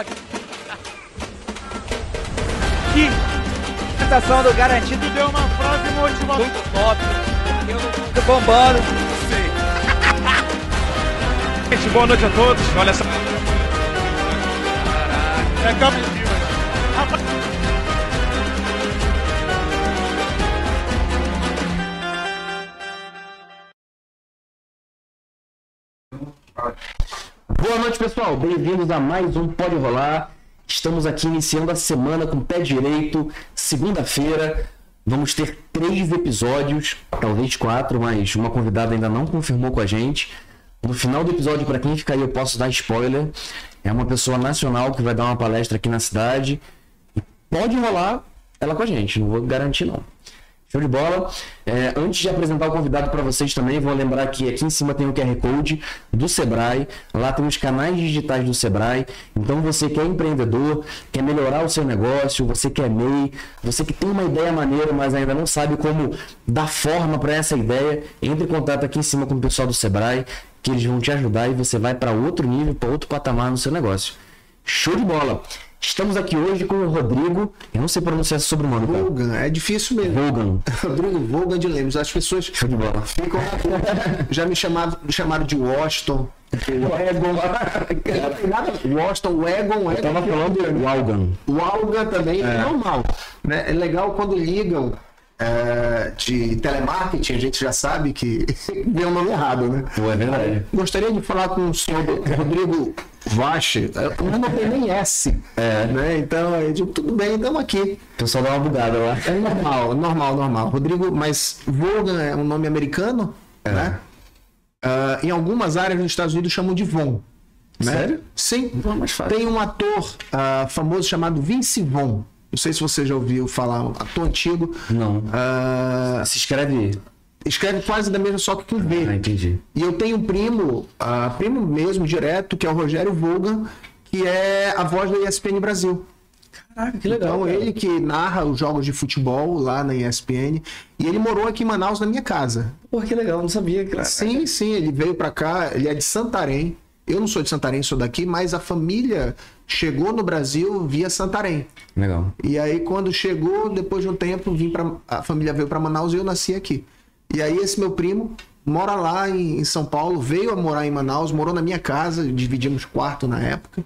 aqui. Que sensação do garantido deu uma frase motivacional. Muito top. Eu não do bombando. sei. Gente, boa noite a todos. Olha essa. É captiva. Rapaz. Noite, pessoal. Bem-vindos a mais um Pode Rolar. Estamos aqui iniciando a semana com o pé direito. Segunda-feira. Vamos ter três episódios, talvez quatro, mas uma convidada ainda não confirmou com a gente. No final do episódio, para quem ficar aí, eu posso dar spoiler. É uma pessoa nacional que vai dar uma palestra aqui na cidade. E pode rolar ela com a gente, não vou garantir não. Show de bola. É, antes de apresentar o convidado para vocês também, vou lembrar que aqui em cima tem o QR Code do Sebrae. Lá tem os canais digitais do Sebrae. Então você que é empreendedor, quer melhorar o seu negócio, você que é MEI, você que tem uma ideia maneira, mas ainda não sabe como dar forma para essa ideia, entre em contato aqui em cima com o pessoal do Sebrae, que eles vão te ajudar e você vai para outro nível, para outro patamar no seu negócio. Show de bola! Estamos aqui hoje com o Rodrigo, eu não sei pronunciar esse sobrenome, cara. Vogan, é difícil mesmo. Vogan. Rodrigo Vogan de Lemos. As pessoas Show de bola. ficam. Já me chamavam, me chamaram de Washington. Egon. Washington, Egon, Eu tava falando Walgan. O Alga também é normal. Né? É legal quando ligam é, de telemarketing, a gente já sabe que deu o nome errado, né? É verdade. Gostaria de falar com o senhor Rodrigo Vache. Não tem nem S. É. Né? Então, eu digo, tudo bem, estamos aqui. O pessoal dá uma bugada lá. É normal, normal, normal. Rodrigo, mas Vogan é um nome americano, né? Ah, em algumas áreas nos Estados Unidos chamam de Von. Né? Sério? Sim. É mais fácil. Tem um ator ah, famoso chamado Vince Vaughn. Não sei se você já ouviu falar, um ator antigo. Não. Ah, Se escreve. Escreve quase da mesma só que com Ah, V. entendi. E eu tenho um primo, ah, primo mesmo, direto, que é o Rogério Vogan, que é a voz da ESPN Brasil. Caraca, que Então, ele que narra os jogos de futebol lá na ESPN. E ele morou aqui em Manaus, na minha casa. Pô, que legal, não sabia. Cara. Sim, sim, ele veio pra cá, ele é de Santarém. Eu não sou de Santarém, sou daqui, mas a família chegou no Brasil via Santarém. Legal. E aí, quando chegou, depois de um tempo, vim pra, a família veio para Manaus e eu nasci aqui. E aí, esse meu primo mora lá em, em São Paulo, veio a morar em Manaus, morou na minha casa, dividimos quarto na época.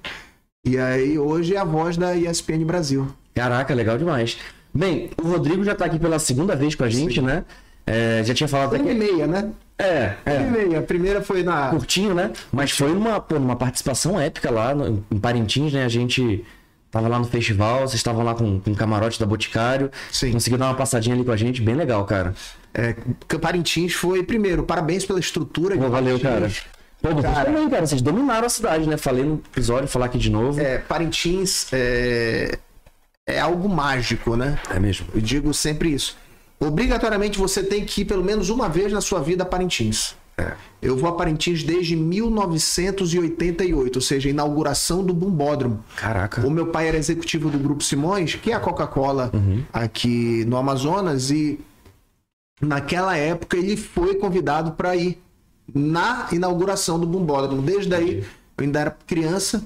E aí, hoje é a voz da ESPN Brasil. Caraca, legal demais. Bem, o Rodrigo já tá aqui pela segunda vez com a gente, né? É, já tinha falado Foi até e que. meia, né? É, Uma e é. meia. A primeira foi na. Curtinho, né? Mas foi uma, pô, uma participação épica lá no- em Parintins, né? A gente tava lá no festival, vocês estavam lá com, com o camarote da Boticário. Sim. Conseguiu dar uma passadinha ali com a gente, bem legal, cara. É, Parintins foi, primeiro, parabéns pela estrutura. Pô, valeu, cara. Pô, vocês Cara. também, cara. Vocês dominaram a cidade, né? Falei no episódio, falar aqui de novo. É, Parintins é, é algo mágico, né? É mesmo. Eu digo sempre isso. Obrigatoriamente você tem que ir pelo menos uma vez na sua vida a Parintins. Eu vou a Parintins desde 1988, ou seja, a inauguração do Bumbódromo. Caraca. O meu pai era executivo do Grupo Simões, que é a Coca-Cola aqui no Amazonas, e naquela época ele foi convidado para ir na inauguração do Bumbódromo. Desde aí, eu ainda era criança,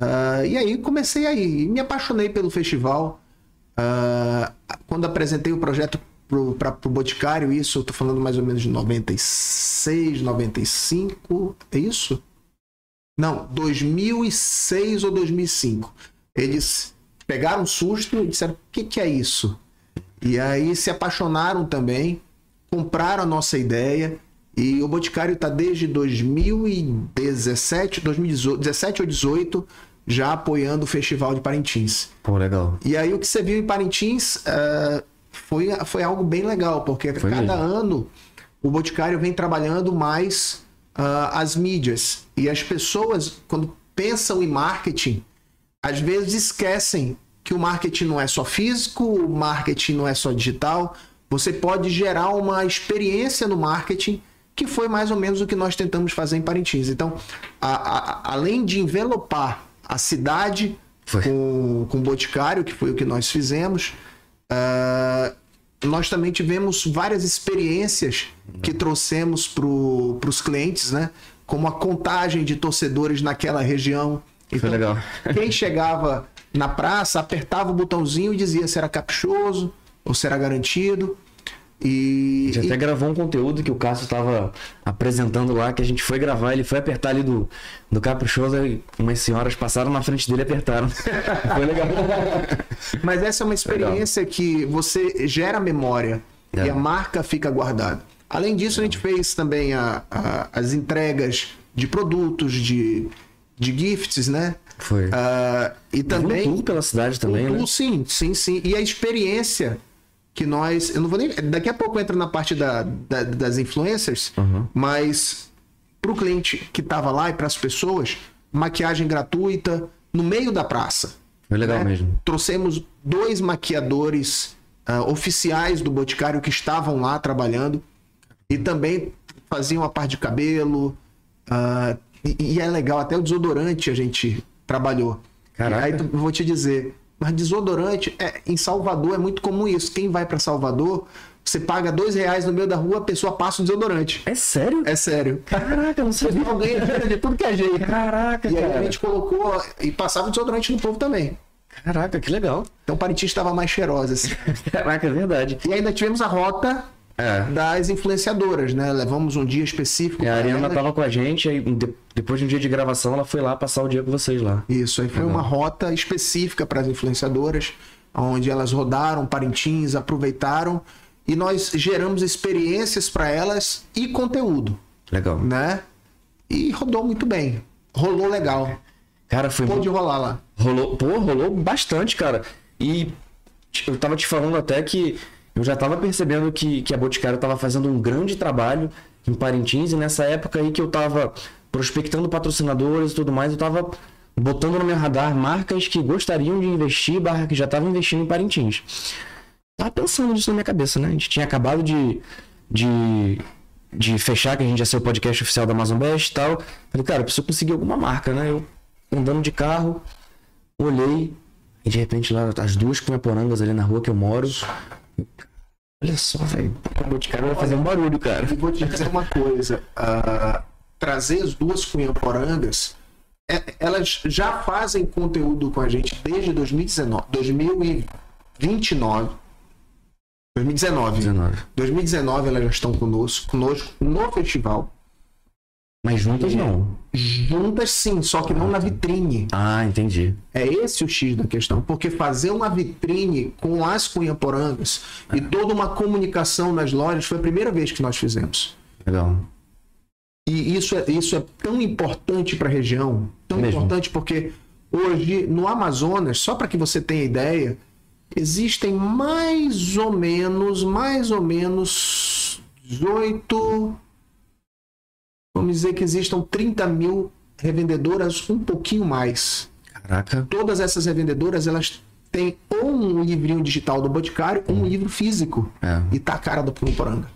ah, e aí comecei aí, me apaixonei pelo festival. Ah, quando apresentei o projeto para o Boticário, isso eu tô falando mais ou menos de 96, 95, é isso? Não, 2006 ou 2005. Eles pegaram um susto e disseram: o que, que é isso? E aí se apaixonaram também, compraram a nossa ideia. E o Boticário está desde 2017, 2018, 17 ou 18, já apoiando o Festival de Parintins. Pô, legal. E aí o que você viu em Parintins eh, foi, foi algo bem legal, porque Foi cada mesmo. ano o Boticário vem trabalhando mais ah, as mídias. E as pessoas, quando pensam em marketing, às vezes esquecem que o marketing não é só físico, o marketing não é só digital. Você pode gerar uma experiência no marketing que foi mais ou menos o que nós tentamos fazer em Parintins. Então, a- a- além de envelopar a cidade Foi. com, com o Boticário, que foi o que nós fizemos, ah, nós também tivemos várias experiências que trouxemos para os clientes, né? Como a contagem de torcedores naquela região, Foi legal. Quem chegava na praça apertava o botãozinho e dizia se era caprichoso ou se era garantido. E, A gente até e- gravou um conteúdo que o Cássio estava apresentando lá, que a gente foi gravar, ele foi apertar ali do, do Caprichoso e umas senhoras passaram na frente dele e apertaram. foi legal. mas essa é uma experiência que você gera memória É. e a marca fica guardada. Além disso, a gente fez também a- a- as entregas de produtos, de, de gifts, né? Foi. Ah, e Também. Um tour pela cidade também, O né? tour, sim, sim, sim. E a experiência que nós. Eu não vou nem. Daqui a pouco entra na parte da, da- das influencers, Uhum. mas para o cliente que estava lá e para as pessoas, maquiagem gratuita no meio da praça. Foi legal né? mesmo. Trouxemos dois maquiadores ah, oficiais do Boticário que estavam lá trabalhando e também faziam a parte de cabelo. ah, e, e é legal, até o desodorante a gente trabalhou. Caraca. Aí tu- eu vou te dizer, mas desodorante, é, em Salvador é muito comum isso. Quem vai para Salvador, você paga dois reais no meio da rua, a pessoa passa o desodorante. É sério? É sério. Caraca, não sabia. Alguém ganha de tudo que é jeito. Caraca, E aí a cara. gente colocou e passava o desodorante no povo também. Caraca, que legal. Então Parintins estava mais cheirosa. Assim. Caraca, é verdade. E ainda tivemos a rota É. das influenciadoras, né? Levamos um dia específico. E a Ariana elas. tava com a gente, aí de- depois de um dia de gravação, ela foi lá passar o dia com vocês lá. Isso, aí foi uma rota específica para as influenciadoras, onde elas rodaram Parintins, aproveitaram e nós geramos experiências para elas e conteúdo, Legal. né? E rodou muito bem. Rolou legal. Cara, foi Pôde muito. rolar lá. Rolou, pô, rolou bastante, cara. E eu tava te falando até que eu já tava percebendo que, que a Boticário tava fazendo um grande trabalho em Parintins, e nessa época aí que eu tava prospectando patrocinadores e tudo mais, eu tava botando no meu radar marcas que gostariam de investir, barra que já estavam investindo em Parintins. Tava pensando nisso na minha cabeça, né? A gente tinha acabado de, de, de fechar, que a gente ia ser o podcast oficial da Amazon Best e tal. Falei, cara, eu preciso conseguir alguma marca, né? Eu andando de carro, olhei, e de repente lá, as duas cunhaporangas ali na rua que eu moro. Olha só, velho. O Boticário vai fazer um barulho, cara. E vou te dizer uma coisa: ah, trazer as duas cunhaporangas, é- elas já fazem conteúdo com a gente desde 2019, 2029. 2019. 19. 2019 elas já estão conosco, conosco no festival. Mas juntas não. Juntas sim, só que não na vitrine. Ah, entendi. É esse o X da questão. Porque fazer uma vitrine com as cunhaporangas e toda uma comunicação nas lojas foi a primeira vez que nós fizemos. Legal. E isso é, isso é tão importante para a região, tão Mesmo. importante porque hoje no Amazonas, só para que você tenha ideia, existem mais ou menos, mais ou menos 18, vamos dizer que existam 30 mil revendedoras, um pouquinho mais. Caraca. Todas essas revendedoras, elas têm ou um livrinho digital do Boticário ou um livro físico. É. E tá a cara do Poranga.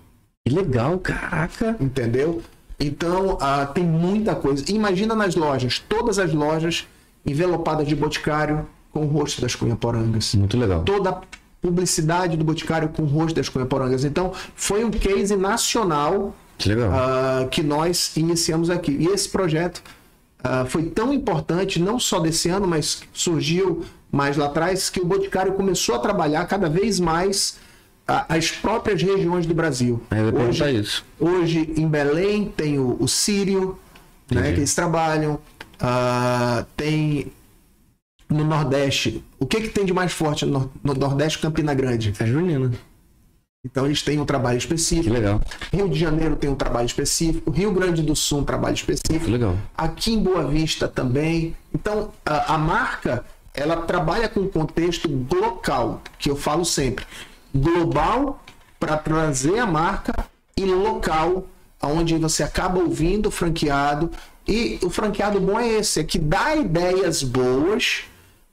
Que legal, caraca. Entendeu? Então, ah, tem muita coisa. Imagina nas lojas, todas as lojas envelopadas de boticário com o rosto das cunhaporangas. Muito legal. Toda a publicidade do boticário com o rosto das cunhaporangas. Então, foi um case nacional Que legal. ah, que nós iniciamos aqui. E esse projeto ah, foi tão importante, não só desse ano, mas surgiu mais lá atrás, que o Boticário começou a trabalhar cada vez mais ah, as próprias regiões do Brasil. Hoje, isso. Hoje em Belém tem o, o Sírio, né, que eles trabalham. Ah, tem no Nordeste. O que, que tem de mais forte no, no Nordeste? Campina Grande. É Junina. Então eles têm um trabalho Que específico. legal. Rio de Janeiro tem um trabalho específico. Rio Grande do Sul um trabalho específico. Que legal. Aqui em Boa Vista também. Então a, a marca ela trabalha com um contexto local, que eu falo sempre, global para trazer a marca e local, onde você acaba ouvindo o franqueado e o franqueado bom é esse, é que dá ideias boas,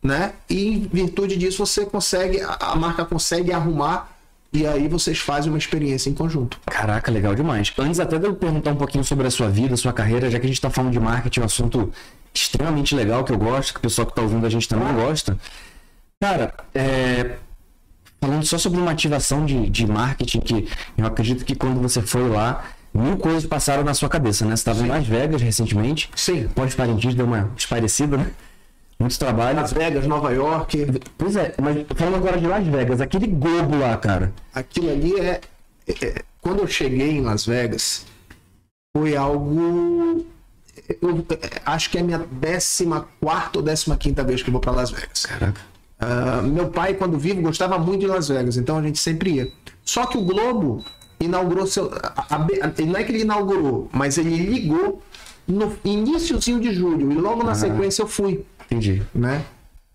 né? E em virtude disso você consegue, a marca consegue arrumar e aí vocês fazem uma experiência em conjunto. Caraca, legal demais. Antes até de eu perguntar um pouquinho sobre a sua vida, sua carreira, já que a gente tá falando de marketing, um assunto extremamente legal que eu gosto, que o pessoal que tá ouvindo a gente também gosta. Cara, é, falando só sobre uma ativação de, de marketing, que eu acredito que quando você foi lá, mil coisas passaram na sua cabeça, né? Você estava em Las Vegas recentemente. Sim. Pós Parintins deu uma esparecida, né? Muitos trabalhos. Las Vegas, Nova York. Pois é, mas falando agora de Las Vegas, aquele globo lá, cara. Aquilo ali é, é- Quando eu cheguei em Las Vegas, foi algo. Eu é, acho que é a minha 14 ou 15 vez que eu vou para Las Vegas. Caraca. Ah, meu pai, quando vivo, gostava muito de Las Vegas, então a gente sempre ia. Só que o Globo inaugurou seu. a- a- não é que ele inaugurou, mas ele ligou no iníciozinho de julho. E logo na sequência eu fui Entendi. né?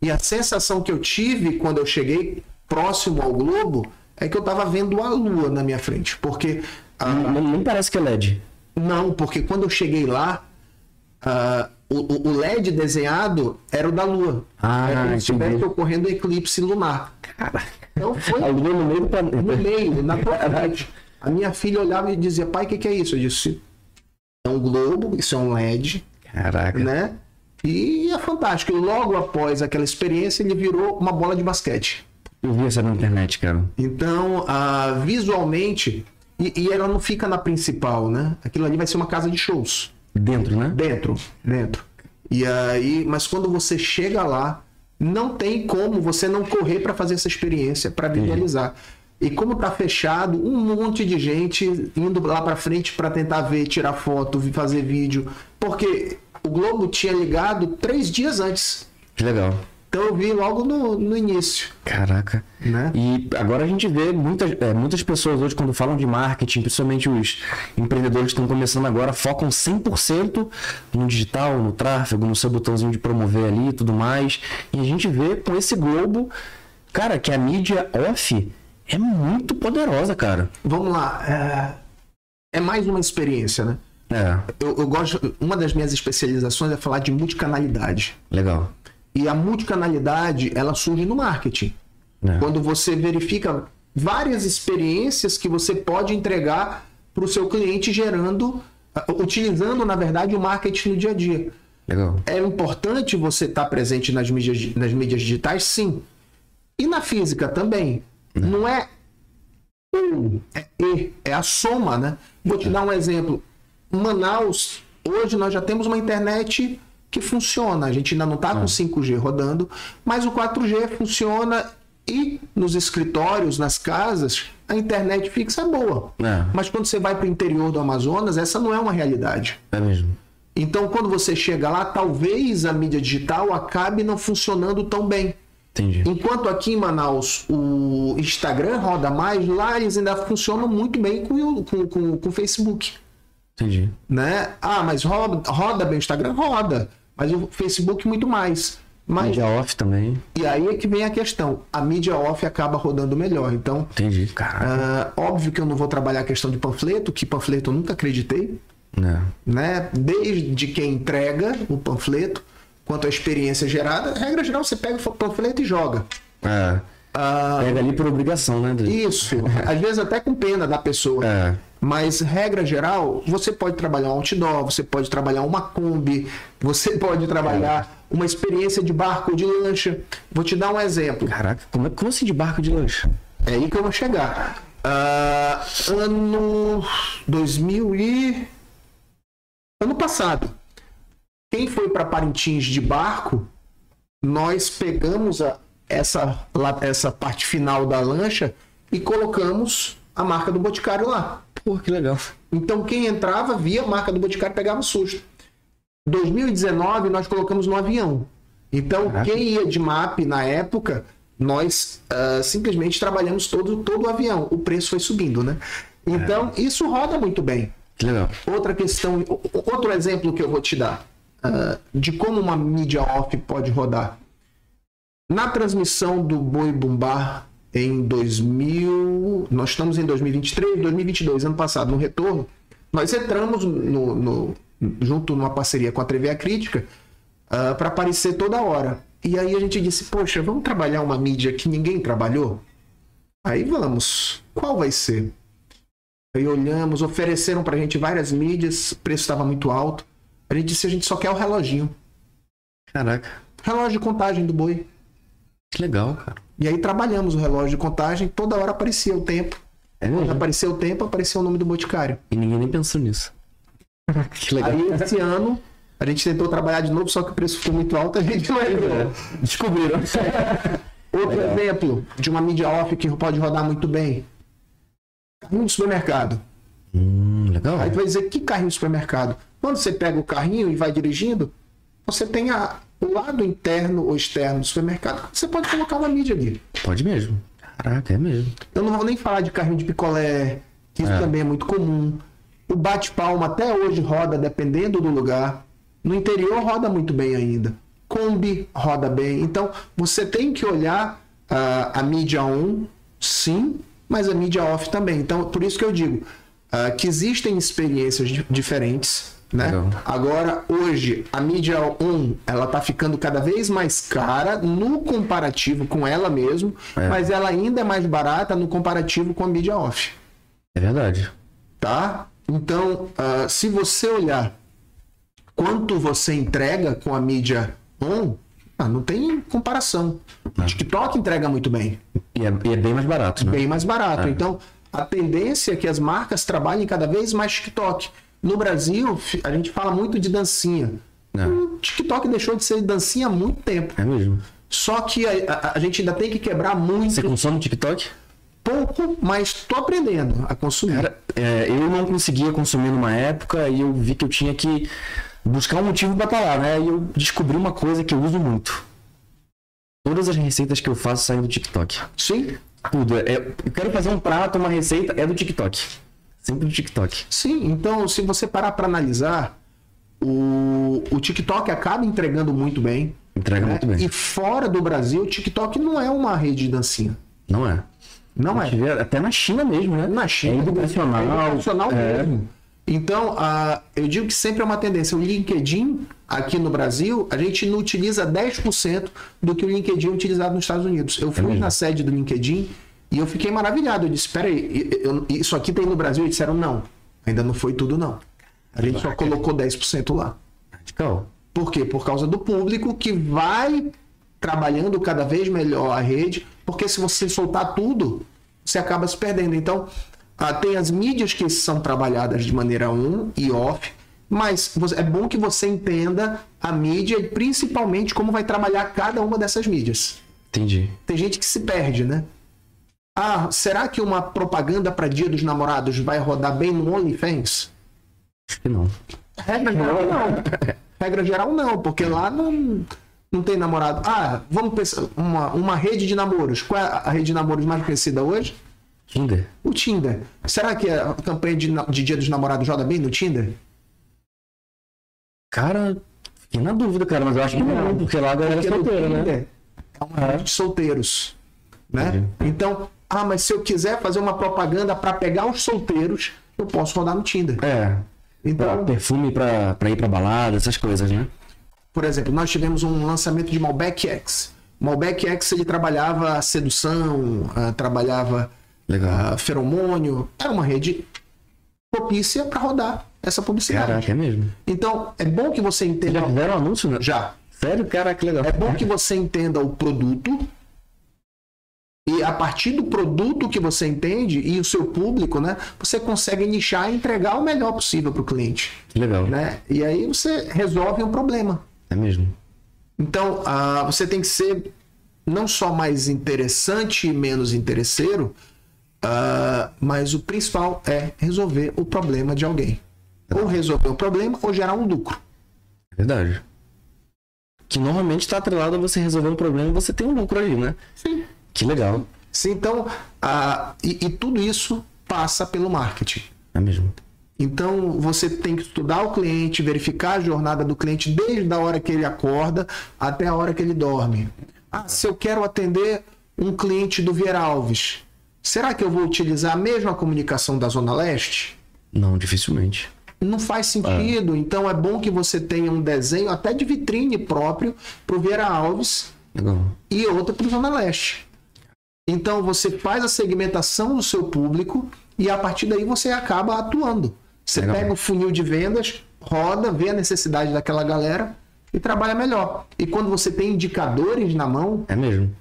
E a sensação que eu tive quando eu cheguei próximo ao globo é que eu tava vendo a lua na minha frente, porque ah, Não, nem parece que é LED. não, porque quando eu cheguei lá ah, o, o- LED desenhado era o da lua. Ah, como se estivesse entendi. ocorrendo eclipse lunar. Então foi A lua no meio do no planeta. meio, na frente. A minha filha olhava e dizia, pai, o que, que é isso? Eu disse, é um globo, isso é um LED, Caraca. né? E é fantástico. E logo após aquela experiência, ele virou uma bola de basquete. Eu vi essa na internet, cara. Então, ah, visualmente, e, e ela não fica na principal, né? Aquilo ali vai ser uma casa de shows. Dentro, né? Dentro, dentro. E aí, mas quando você chega lá, não tem como você não correr para fazer essa experiência, para visualizar. E como tá fechado, um monte de gente indo lá para frente para tentar ver, tirar foto, fazer vídeo, porque o Globo tinha ligado três dias antes. Que legal. Então eu vi logo no, no início, Caraca. né? E agora a gente vê muitas, é, muitas pessoas hoje, quando falam de marketing, principalmente os empreendedores que estão começando agora, focam 100% no digital, no tráfego, no seu botãozinho de promover ali e tudo mais. E a gente vê com esse globo, cara, que a mídia off é muito poderosa, cara. Vamos lá. É, é mais uma experiência, né? É, Eu, eu gosto. Uma das minhas especializações é falar de multicanalidade. legal. E a multicanalidade, ela surge no marketing. É. Quando você verifica várias experiências que você pode entregar para o seu cliente, gerando, utilizando, na verdade, o marketing no dia a dia. Legal. É importante você estar presente nas mídias, nas mídias digitais, sim. E na física também. Não é um, é e, é a soma, né? Vou te dar um exemplo. Manaus, hoje nós já temos uma internet que funciona. A gente ainda não está com 5G rodando, mas o 4G funciona e nos escritórios, nas casas, a internet fixa é boa. É. Mas quando você vai para o interior do Amazonas, essa não é uma realidade. É mesmo. Então, quando você chega lá, talvez a mídia digital acabe não funcionando tão bem. Entendi. Enquanto aqui em Manaus o Instagram roda mais, lá eles ainda funcionam muito bem com o com, com, com o Facebook. Entendi. Né? Ah, mas roda, roda bem o Instagram? Roda. Mas o Facebook muito mais. Mas, Mídia off também. e aí é que vem a questão. A mídia off acaba rodando melhor. Então, Entendi. Caraca. ah, óbvio que eu não vou trabalhar a questão de panfleto, que panfleto eu nunca acreditei É. né? Desde quem entrega o panfleto, quanto à experiência gerada, regra geral, você pega o panfleto e joga. É. Pega ali por obrigação, né? Isso, às vezes até com pena da pessoa. É. Mas, regra geral, você pode trabalhar um outdoor, você pode trabalhar uma Kombi, você pode trabalhar uma experiência de barco ou de lancha. Vou te dar um exemplo. Caraca, como, é, como assim de barco de lanche? É aí que eu vou chegar. Ah, ano 2000 e... Ano passado. Quem foi para Parintins de barco, nós pegamos a- essa, essa parte final da lancha e colocamos a marca do Boticário lá. Pô, que legal. Então quem entrava via a marca do Boticário pegava susto. 2019 nós colocamos no avião. Então Caraca. quem ia de MAP na época, nós ah, simplesmente trabalhamos todo, todo o avião. O preço foi subindo, né? Então isso roda muito bem. Legal. Outra questão, outro exemplo que eu vou te dar ah, de como uma mídia off pode rodar. Na transmissão do Boi Bumbá em 2000, nós estamos em 2023, 2022, ano passado, no retorno, nós entramos no, no- junto numa parceria com a TV A Crítica para aparecer toda hora. E aí a gente disse, poxa, vamos trabalhar uma mídia que ninguém trabalhou? Aí vamos. Qual vai ser? Aí olhamos, ofereceram pra gente várias mídias, o preço estava muito alto. A gente disse, a gente só quer o reloginho. Caraca. Relógio de contagem do boi. Que legal, cara. E aí trabalhamos o relógio de contagem, toda hora aparecia o tempo. É Quando mesmo? apareceu o tempo, aparecia o nome do boticário. E ninguém nem pensou nisso. que legal. Aí esse ano A gente tentou trabalhar de novo, só que o preço ficou muito alto, a gente não entrou. Descobriram. Outro exemplo de uma mídia off que pode rodar muito bem. Carrinho de supermercado. hum, legal. Aí tu vai dizer, que carrinho de supermercado? Quando você pega o carrinho e vai dirigindo, você tem a- o lado interno ou externo do supermercado, você pode colocar uma mídia ali. Pode mesmo. Caraca, é mesmo. Eu não vou nem falar de carrinho de picolé, que isso É. também é muito comum. O bate-palma até hoje roda, dependendo do lugar. No interior roda muito bem ainda. Kombi roda bem. Então, você tem que olhar ah, a mídia on, sim, mas a mídia off também. Então, por isso que eu digo ah, que existem experiências di- diferentes. Né? Agora, hoje, a mídia on, ela tá ficando cada vez mais cara no comparativo com ela mesmo, É. mas ela ainda é mais barata no comparativo com a mídia off, É verdade. tá? Então, ah, se você olhar quanto você entrega com a mídia on, ah, não tem comparação. O TikTok entrega muito bem, E é, e é bem mais barato, né? bem mais barato. Então, a tendência é que as marcas trabalhem cada vez mais TikTok. No Brasil, a gente fala muito de dancinha. É. O TikTok deixou de ser dancinha há muito tempo. É mesmo. Só que a, a- a gente ainda tem que quebrar muito Você consome TikTok? pouco, mas tô aprendendo a consumir. Cara, é, eu não conseguia consumir numa época e eu vi que eu tinha que buscar um motivo estar lá, né? E eu descobri uma coisa que eu uso muito. Todas as receitas que eu faço saem do TikTok. Sim, Tudo. É, eu quero fazer um prato, uma receita, é do TikTok. Sempre do TikTok. sim. Então, se você parar para analisar, o, o TikTok acaba entregando muito bem. Entrega né? muito bem. E fora do Brasil, o TikTok não é uma rede de dancinha. Não é. Não A é. Até na China mesmo, né? Na China. É educacional. É educacional é. mesmo. Então, ah, eu digo que sempre é uma tendência. O LinkedIn, aqui no Brasil, a gente não utiliza 10% do que o LinkedIn é utilizado nos Estados Unidos. Eu fui mesmo? na sede do LinkedIn e eu fiquei maravilhado. Eu disse, peraí, eu- isso aqui tem no Brasil? E disseram, não. Ainda não foi tudo, não. A gente só colocou 10% lá. Radical. Por quê? Por causa do público que vai trabalhando cada vez melhor a rede, porque se você soltar tudo, você acaba se perdendo. Então, ah, tem as mídias que são trabalhadas de maneira on e off, mas é bom que você entenda a mídia e principalmente como vai trabalhar cada uma dessas mídias. Entendi. Tem gente que se perde, né? Ah, será que uma propaganda para Dia dos Namorados vai rodar bem no OnlyFans? Acho que não. Regra geral, não. Regra geral, não, porque lá não, não tem namorado. Ah, vamos pensar, uma, uma rede de namoros. Qual é a rede de namoros mais conhecida hoje? Tinder? O Tinder. Será que a campanha de, de Dia dos Namorados roda bem no Tinder? Cara, fiquei na dúvida, cara, mas eu acho que não, porque lá a galera é solteira, né? Tinder É uma rede de solteiros. Né? Entendi. Então, ah, mas se eu quiser fazer uma propaganda para pegar os solteiros, eu posso rodar no Tinder. É. Então, Pra perfume pra ir pra balada, essas coisas, né? Por exemplo, nós tivemos um lançamento de Malbec X. Malbec X ele trabalhava a sedução, ah, trabalhava Legal. ah, feromônio. Era uma rede propícia para rodar essa publicidade. Caraca, é mesmo. Então, é bom que você entenda. já fizeram anúncio, né? Já. Sério? Caraca, que legal. É bom que você entenda o produto. E a partir do produto que você entende e o seu público, né, você consegue nichar e entregar o melhor possível para o cliente, legal. né? E aí você resolve um problema. É mesmo. Então, ah, você tem que ser não só mais interessante e menos interesseiro, ah, mas o principal é resolver o problema de alguém. Ou resolver o problema ou gerar um lucro. É verdade. Que normalmente está atrelado a você resolver um problema e você tem um lucro ali, né? Sim. Que legal. Sim, Então, ah, e, e tudo isso passa pelo marketing. É mesmo. Então, você tem que estudar o cliente, verificar a jornada do cliente desde a hora que ele acorda até a hora que ele dorme. Ah, se eu quero atender um cliente do Vieira Alves, será que eu vou utilizar a mesma comunicação da Zona Leste? Não, dificilmente. Não faz sentido. Então, é bom que você tenha um desenho até de vitrine próprio para o Vieira Alves Legal. e outra para o Zona Leste. Então você faz a segmentação do seu público e a partir daí você acaba atuando. Você Legal. pega o funil de vendas, roda, vê a necessidade daquela galera e trabalha melhor. E quando você tem indicadores na mão, É mesmo.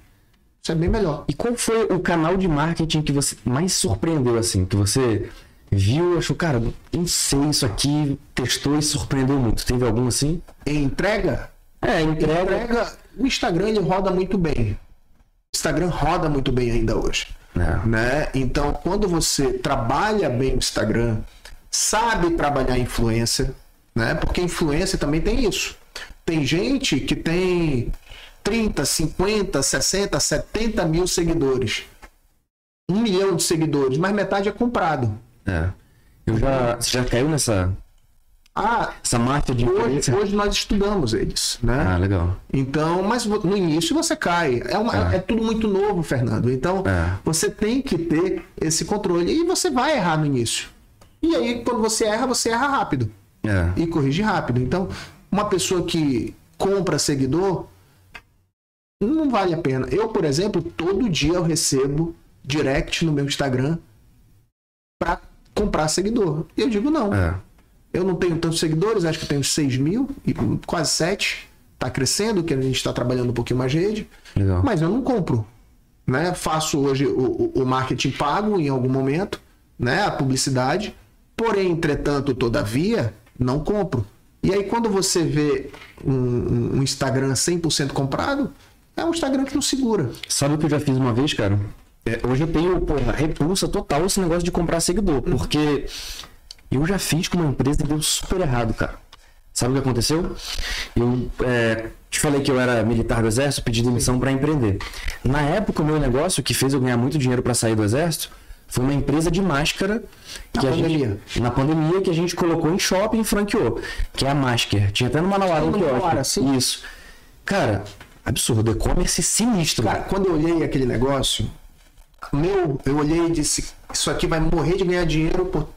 isso é bem melhor. E qual foi o canal de marketing que você mais surpreendeu, assim? Que você viu, achou, cara, não sei isso aqui, testou e surpreendeu muito. Teve algum assim? Entrega, É, entrega. entrega, o Instagram ele roda muito bem. Instagram roda muito bem ainda hoje. É. Né? Então, quando você trabalha bem o Instagram, sabe trabalhar influência, né? Porque influência também tem isso. Tem gente que tem 30, 50, 60, 70 mil seguidores. Um milhão de seguidores, mas metade é comprado. É. Eu já. Você já caiu nessa Ah, essa máfia de hoje, hoje nós estudamos eles, né? Ah, legal. Então, mas no início você cai. É, uma- É. é tudo muito novo, Fernando. Então, É. você tem que ter esse controle. E você vai errar no início. E aí, quando você erra, você erra rápido. É. E corrige rápido. Então, uma pessoa que compra seguidor, não vale a pena. Eu, por exemplo, todo dia eu recebo direct no meu Instagram para comprar seguidor. E eu digo não. É. Eu não tenho tantos seguidores, acho que eu tenho 6 mil, e quase 7. Tá crescendo, que a gente está trabalhando um pouquinho mais rede. Legal. Mas eu não compro. Né? Faço hoje o, o- marketing pago em algum momento, né? a publicidade. Porém, entretanto, todavia, não compro. E aí, quando você vê um, um- um Instagram 100% comprado, é um Instagram que não segura. Sabe o que eu já fiz uma vez, cara? É, hoje eu tenho, porra, repulsa total esse negócio de comprar seguidor, porque eu já fiz com uma empresa e deu super errado, cara. Sabe o que aconteceu? Eu é, te falei que eu era militar do exército, pedi demissão pra empreender. Na época, o meu negócio que fez eu ganhar muito dinheiro pra sair do exército foi uma empresa de máscara que Na a pandemia. gente na pandemia que a gente colocou em shopping e franqueou, que é a Masker. Tinha até no Manauara no quiosque. Isso. Cara, absurdo, e-commerce sinistro. Cara, quando eu olhei aquele negócio, meu, eu olhei e disse: Isso aqui vai morrer de ganhar dinheiro por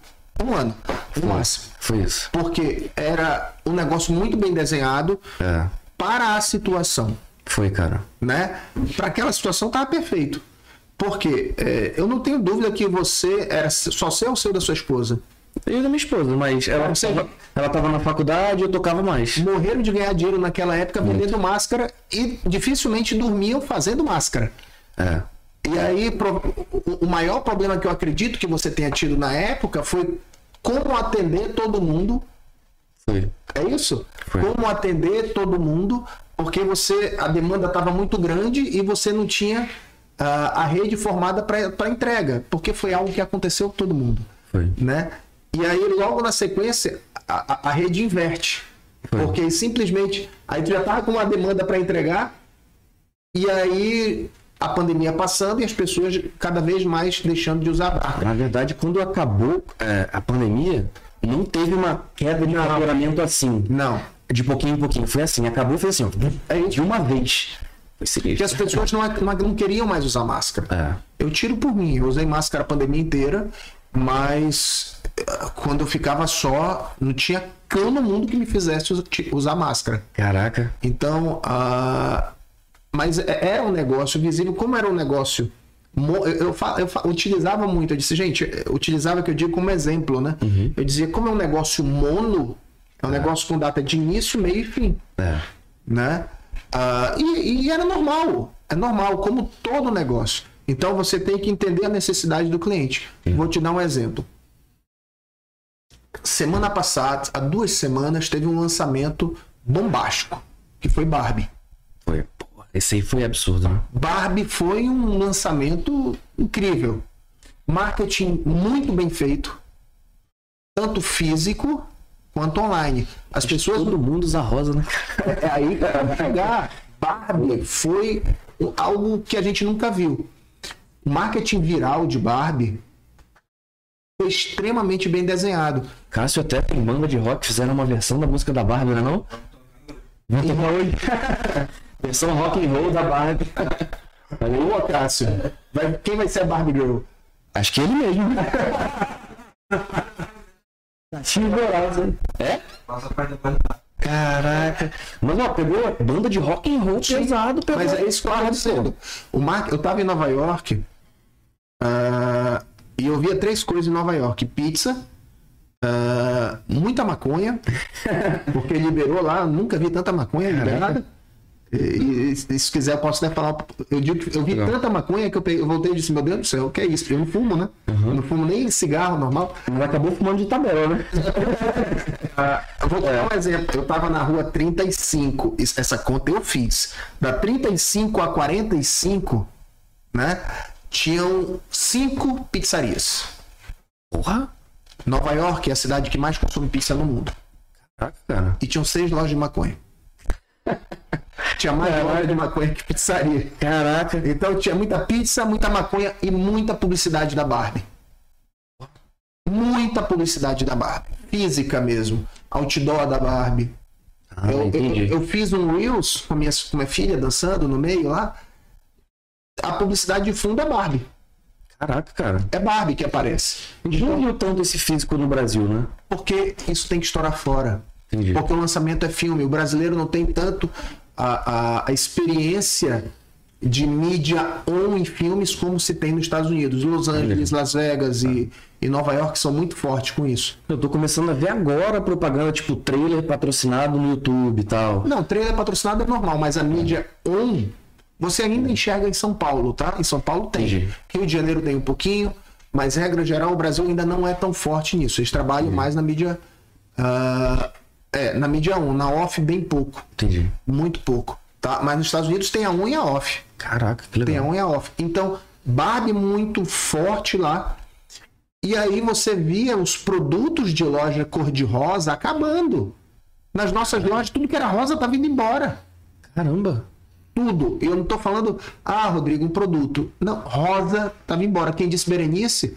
um ano, no máximo. Foi isso. Porque era um negócio muito bem desenhado É. para a situação. Foi, cara. né? Para aquela situação tava perfeito. Porque é, eu não tenho dúvida que você era só seu ou seu da sua esposa. Eu da minha esposa, mas ela, Você- tava, ela tava na faculdade eu tocava mais. Morreram de ganhar dinheiro naquela época vendendo máscara e dificilmente dormiam fazendo máscara. É. E aí, pro- o- maior problema que eu acredito que você tenha tido na época foi como atender todo mundo. Foi. É isso? Foi. Como atender todo mundo, porque você a demanda estava muito grande e você não tinha ah, a rede formada para entrega, porque foi algo que aconteceu com todo mundo, Foi. né? E aí logo na sequência a, a- a rede inverte, Foi. porque simplesmente aí tu já tava com uma demanda para entregar e aí a pandemia passando e as pessoas cada vez mais deixando de usar barca. Na verdade, quando acabou é, a pandemia, não teve uma queda de faturamento assim. Não. De pouquinho em pouquinho. Foi assim, acabou, foi assim, ó, É de uma vez. Porque as pessoas não, não, não queriam mais usar máscara. É. Eu tiro por mim, eu usei máscara a pandemia inteira, mas eh, quando eu ficava só, não tinha cão no mundo que me fizesse usar máscara. Caraca. Então, ah, mas é- era um negócio visível, como era um negócio. Eu, eu, utilizava muito, eu disse, gente, eu utilizava que eu digo como exemplo, né? Eu dizia, como é um negócio mono, é um negócio com data de início, meio e fim É. né? Ah, e, e era normal, é normal, como todo negócio. Então você tem que entender a necessidade do cliente. Vou te dar um exemplo. Semana passada, há duas semanas, teve um lançamento bombástico, que foi Barbie. Foi. Esse aí foi absurdo, né? Barbie foi um lançamento incrível. Marketing muito bem feito, tanto físico quanto online. As pessoas Todo mundo usa rosa, né? É aí que chegar. Barbie foi algo que a gente nunca viu. O marketing viral de Barbie foi extremamente bem desenhado. Cássio até tem banda de rock, fizeram uma versão da música da Barbie, não é não? Vou tocar hoje. versão rock and roll da Barbie. Ô, Cássio, vai- quem vai ser a Barbie Girl? Acho que ele mesmo. É? Nossa parte da parte Caraca. Mas ó, pegou banda de rock and roll pesado, pegou. Mas é isso que eu estava dizendo. O mar... Eu estava em Nova York ah, e eu via três coisas em Nova York: pizza, ah, muita maconha, porque liberou lá, nunca vi tanta maconha liberada. E, e- se quiser, eu posso até falar. Eu, eu vi Legal. tanta maconha que eu, peguei- eu voltei e disse: Meu Deus do céu, o que é isso? Eu não fumo, né? Eu não fumo nem cigarro normal. Mas acabou fumando de tabela, né? Ah, vou dar um exemplo. Eu tava na rua 35, isso- essa conta eu fiz. Da 35 a 45, né? Tinham cinco pizzarias. Porra! Nova York é a cidade que mais consome pizza no mundo. Caraca, cara. E tinham seis lojas de maconha. Tinha mais loja de maconha que pizzaria. Caraca. Então tinha muita pizza, muita maconha e muita publicidade da Barbie. Muita publicidade da Barbie. Física mesmo. Outdoor da Barbie. Ah, eu, eu, eu fiz um Reels com a minha, com minha filha dançando no meio lá. A publicidade de fundo é Barbie. Caraca, cara. É Barbie que aparece. Ninguém viu tanto esse físico no Brasil, né? Porque isso tem que estourar fora. Entendi. Porque o lançamento é filme. O brasileiro não tem tanto a, a, a experiência de mídia on em filmes como se tem nos Estados Unidos. Los Angeles, Las Vegas e, e Nova York são muito fortes com isso. Eu tô começando a ver agora propaganda, tipo, trailer patrocinado no YouTube e tal. Não, trailer patrocinado é normal, mas a mídia on você ainda enxerga em São Paulo, tá? Em São Paulo tem. Entendi. Rio de Janeiro tem um pouquinho, mas regra geral o Brasil ainda não é tão forte nisso. Eles trabalham mais na mídia. ah, é, na mídia on, na off bem pouco. Entendi. Muito pouco. Tá? Mas nos Estados Unidos tem a on e a off. Caraca, que Tem a legal. on e a off. Então, Barbie muito forte lá. E aí você via os produtos de loja cor-de-rosa acabando. Nas nossas lojas, tudo que era rosa tá vindo embora. Caramba. Tudo. Eu não tô falando, ah, Rodrigo, um produto. Não, rosa tava embora. Quem disse Berenice,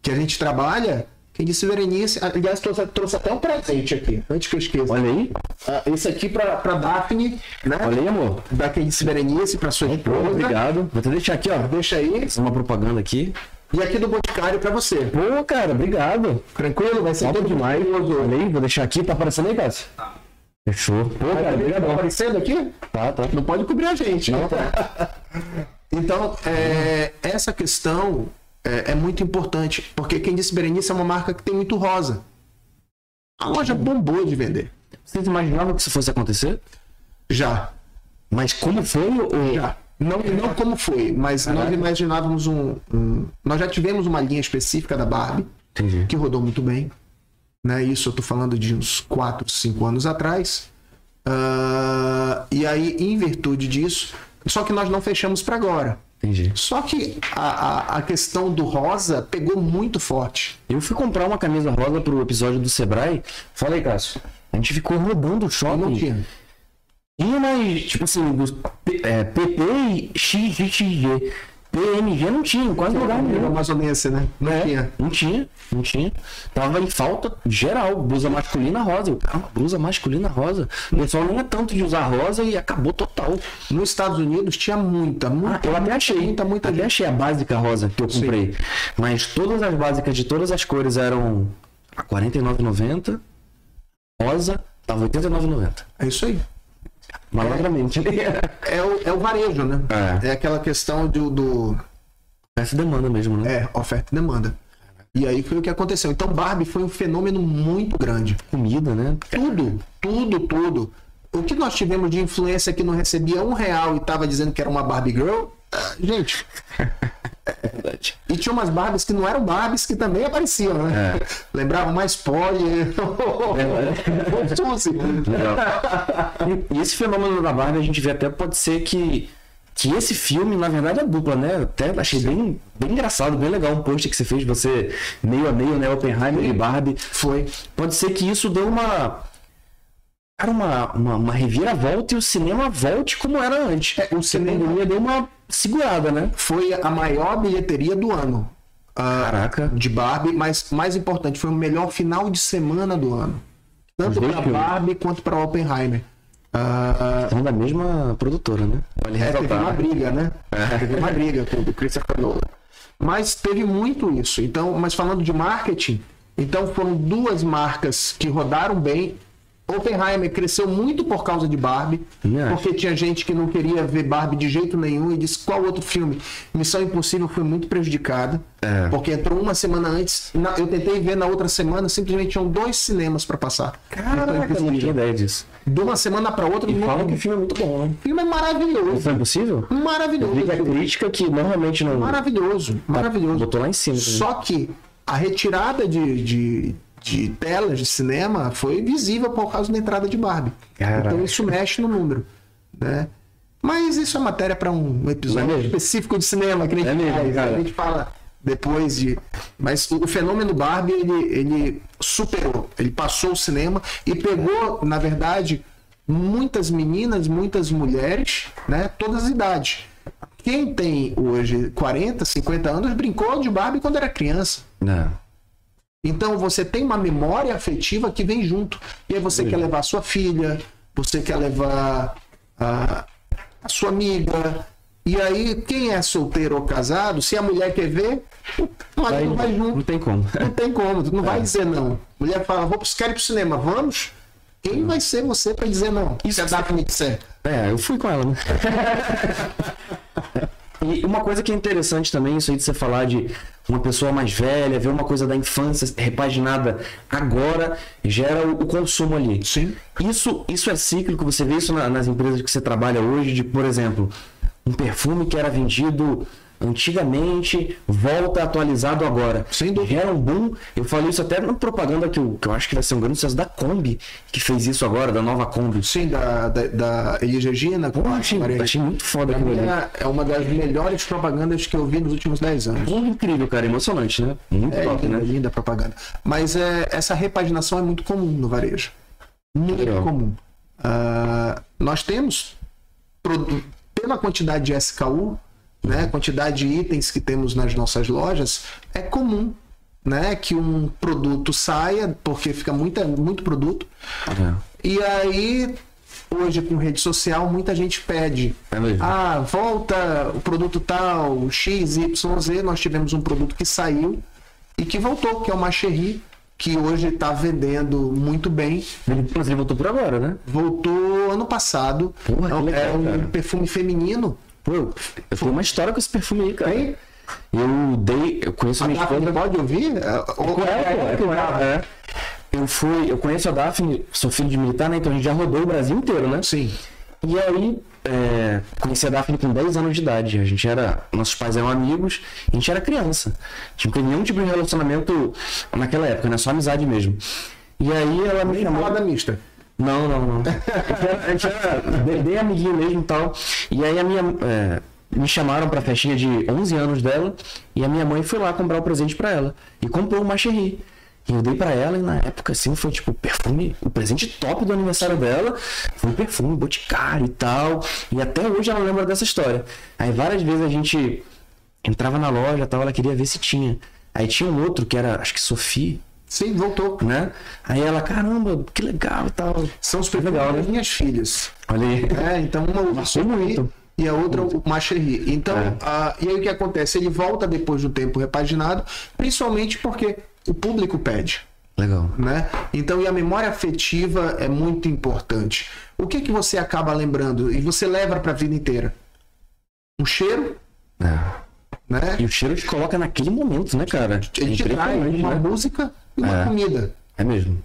que a gente trabalha, quem disse Berenice, aliás, trouxe, trouxe até um presente aqui, antes que eu esqueça. Olha aí. Ah, esse aqui pra, pra Daphne, né? Olha aí, amor. Da quem disse Berenice, pra sua esposa. obrigado. Vou até deixar aqui, ó. Deixa aí. Fazer uma propaganda aqui. E aqui do Boticário pra você. Pô, cara, obrigado. Tranquilo? Vai ser Top todo demais. Olha aí, vou deixar aqui. Tá aparecendo aí, Cássio? Fechou. Pô, cara, Tá aparecendo aqui? Tá, tá. Não pode cobrir a gente. Não, tá. Então, é, essa questão é, é muito importante, porque quem disse Berenice é uma marca que tem muito rosa. A loja bombou de vender. Vocês imaginavam que isso fosse acontecer? Já. Mas como foi? Ou... Já. Não, não como foi, mas nós imaginávamos um, um- Nós já tivemos uma linha específica da Barbie, Entendi. que rodou muito bem. Né? Isso eu tô falando de uns 4, 5 anos atrás. Ah, e aí, em virtude disso, só que nós não fechamos para agora. Entendi. Só que a, a, a questão do rosa pegou muito forte. Eu fui comprar uma camisa rosa pro episódio do Sebrae. Fala aí, Cássio. A gente ficou rodando o shopping. não tinha. Tinha, mas, tipo assim, dos P- é, PP e XXG. PMG não tinha, em quase lugar Era nenhum. amazonense, né? Não É, tinha. Não tinha, não tinha. Tava em falta geral, blusa masculina rosa. Eu, caramba, blusa masculina rosa. O pessoal não é tanto de usar rosa e acabou total. Nos Estados Unidos tinha muita, muita. Ah, eu até achei, Muita, muita até achei a básica rosa que eu comprei. Mas todas as básicas de todas as cores eram a R$ 49,90. Rosa tava R$ 89,90. É isso aí. Malandramente. É o, é o varejo, né? É. É aquela questão do, do Essa demanda mesmo, né? é, oferta e demanda. E aí foi o que aconteceu. Então Barbie foi um fenômeno muito grande. Comida, né? Tudo, tudo, tudo. O que nós tivemos de influência que não recebia um real e tava dizendo que era uma Barbie Girl, gente. Verdade. E tinha umas Barbies que não eram Barbies que também apareciam, né? Lembravam mais Polly. ou Suzy. Legal. E- esse fenômeno da Barbie a gente vê até pode ser que que esse filme, na verdade, é dupla, né? Até achei bem, bem engraçado, bem legal um post que você fez, você meio a meio, né? Oppenheimer e Barbie. Foi. Pode ser que isso deu uma. Cara, uma, uma, uma reviravolta e o cinema volte como era antes. É, o cinema- pandemia deu uma segurada, né? Foi a maior bilheteria do ano. ah, Caraca. de Barbie, mas mais importante, foi o melhor final de semana do ano. Tanto para. Barbie quanto para Oppenheimer. Ah, São da mesma produtora, né? Vale é, teve uma briga, né? Teve uma briga com o Christopher Nolan. Mas teve muito isso. Então, mas falando de marketing, então foram duas marcas que rodaram bem. Oppenheimer cresceu muito por causa de Barbie, porque tinha gente que não queria ver Barbie de jeito nenhum e disse qual outro filme. Missão Impossível foi muito prejudicada, É. porque entrou uma semana antes. Na- eu tentei ver na outra semana, simplesmente tinham dois cinemas para passar. Missão Caraca, eu não Impossível. tinha ideia disso. de uma semana pra outra. E no- falam que o filme é muito bom, né? O filme é maravilhoso. Foi possível? Eu Maravilhoso. vi que a crítica que normalmente não. Maravilhoso. Maravilhoso. Botou lá em cima. também. Só que a retirada de, de, de telas de cinema foi visível por causa da entrada de Barbie. Caraca. Então isso mexe no número, né? Mas isso é matéria para um episódio é específico de cinema que a gente É mesmo, faz, cara. A gente fala depois de. Mas o, o fenômeno Barbie ele, ele superou, ele passou o cinema e pegou, na verdade, muitas meninas, muitas mulheres, né? Todas as idades. Quem tem hoje 40, 50 anos brincou de Barbie quando era criança. Não. Então você tem uma memória afetiva que vem junto. E aí você quer levar a sua filha, você quer levar a, a sua amiga. E aí, quem é solteiro ou casado, se a mulher quer ver, o marido vai, Não junto. tem como. Não tem como, não vai dizer não. Mulher fala, vou quero ir pro cinema, vamos? Quem vai ser você para dizer não? Isso Se a Daphne disser. É, eu fui com ela, né? E uma coisa que é interessante também, isso aí de você falar de uma pessoa mais velha, ver uma coisa da infância repaginada agora, gera o, consumo ali. Sim. Isso, isso é cíclico, você vê isso na- nas empresas que você trabalha hoje, de, por exemplo, um perfume que era vendido antigamente, volta atualizado agora. Sem dúvida. Gera um boom. Eu falei isso até na propaganda que eu, que eu acho que vai ser um grande sucesso da Kombi, que fez isso agora, da nova Kombi. Sim, da, da, da Elis Regina. Pô, achei, achei muito foda aquilo ali. é- é uma das melhores propagandas que eu vi nos últimos 10 anos. Porra, incrível, cara. Emocionante, né? Muito É top, linda, né? linda propaganda. Mas é, essa repaginação é muito comum no varejo. Muito Legal. comum. Ah, nós temos, pela quantidade de SKU, né, quantidade de itens que temos nas nossas lojas, é comum né, que um produto saia, porque fica muita, muito produto. É. E aí, hoje com rede social, muita gente pede. É. Ah, volta o produto tal, X, Y, Z. Nós tivemos um produto que saiu e que voltou, que é o Macherry, que hoje está vendendo muito bem. Ele, inclusive, voltou por agora, né? Voltou ano passado. Porra, é um- legal, é um cara. perfume feminino. Pô, eu, eu tenho uma história com esse perfume aí, cara. Hein? Eu dei. Eu conheço A minha Daphne esposa. pode ouvir? É, ou- pô, é com ela, é. Eu fui, eu conheço a Daphne, sou filho de militar, né? Então a gente já rodou o Brasil inteiro, né? Sim. E aí, é, conheci a Daphne com 10 anos de idade. A gente era. Nossos pais eram amigos, a gente era criança. A gente não tinha nenhum tipo de relacionamento naquela época, né? Só amizade mesmo. E aí ela me Nem chamou. falar da mista. Não, não, não. A gente era bem, amiguinho mesmo e tal. E aí a minha. é, me chamaram pra festinha de 11 anos dela e a minha mãe foi lá comprar o presente pra ela. E comprou uma Cherry. E eu dei pra ela e na época, assim, foi tipo perfume, o presente top do aniversário dela. Foi um perfume, boticário e tal. E até hoje ela lembra dessa história. Aí várias vezes a gente entrava na loja e tal, ela queria ver se tinha. Aí tinha um outro que era, acho que Sophie, Sim, voltou. né? Aí ela, caramba, que legal e tal. São os Legal, né? minhas filhas. Olha aí. É, então uma Sophie muito. e a outra o Macherry. Então, É. a- e aí o que acontece? Ele volta depois do tempo repaginado, principalmente porque o público pede. Legal. Né? Então, e a memória afetiva é muito importante. O que que você acaba lembrando e você leva para a vida inteira? Um cheiro, É. né? E o cheiro te coloca naquele momento, né, cara? Ele te traz uma né? música uma É. comida. É mesmo.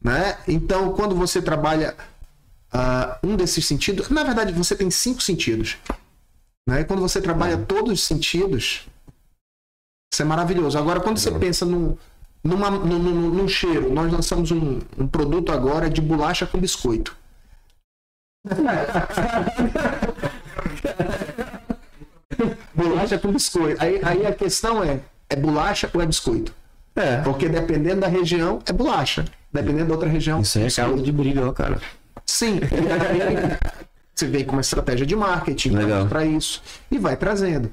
né? Então, quando você trabalha ah, um desses sentidos, na verdade, você tem cinco sentidos. Né? E quando você trabalha todos os sentidos, isso é maravilhoso. Agora, quando você pensa num, numa, num, num- num cheiro, nós lançamos um, um produto agora de bolacha com biscoito. bolacha com biscoito. Aí, aí a questão é: é bolacha ou é biscoito? É. Porque dependendo da região, é bolacha. Dependendo da outra região. Isso aí é biscoito. causa de briga, ó, cara. Sim. Aí, você vem com uma estratégia de marketing para isso e vai trazendo.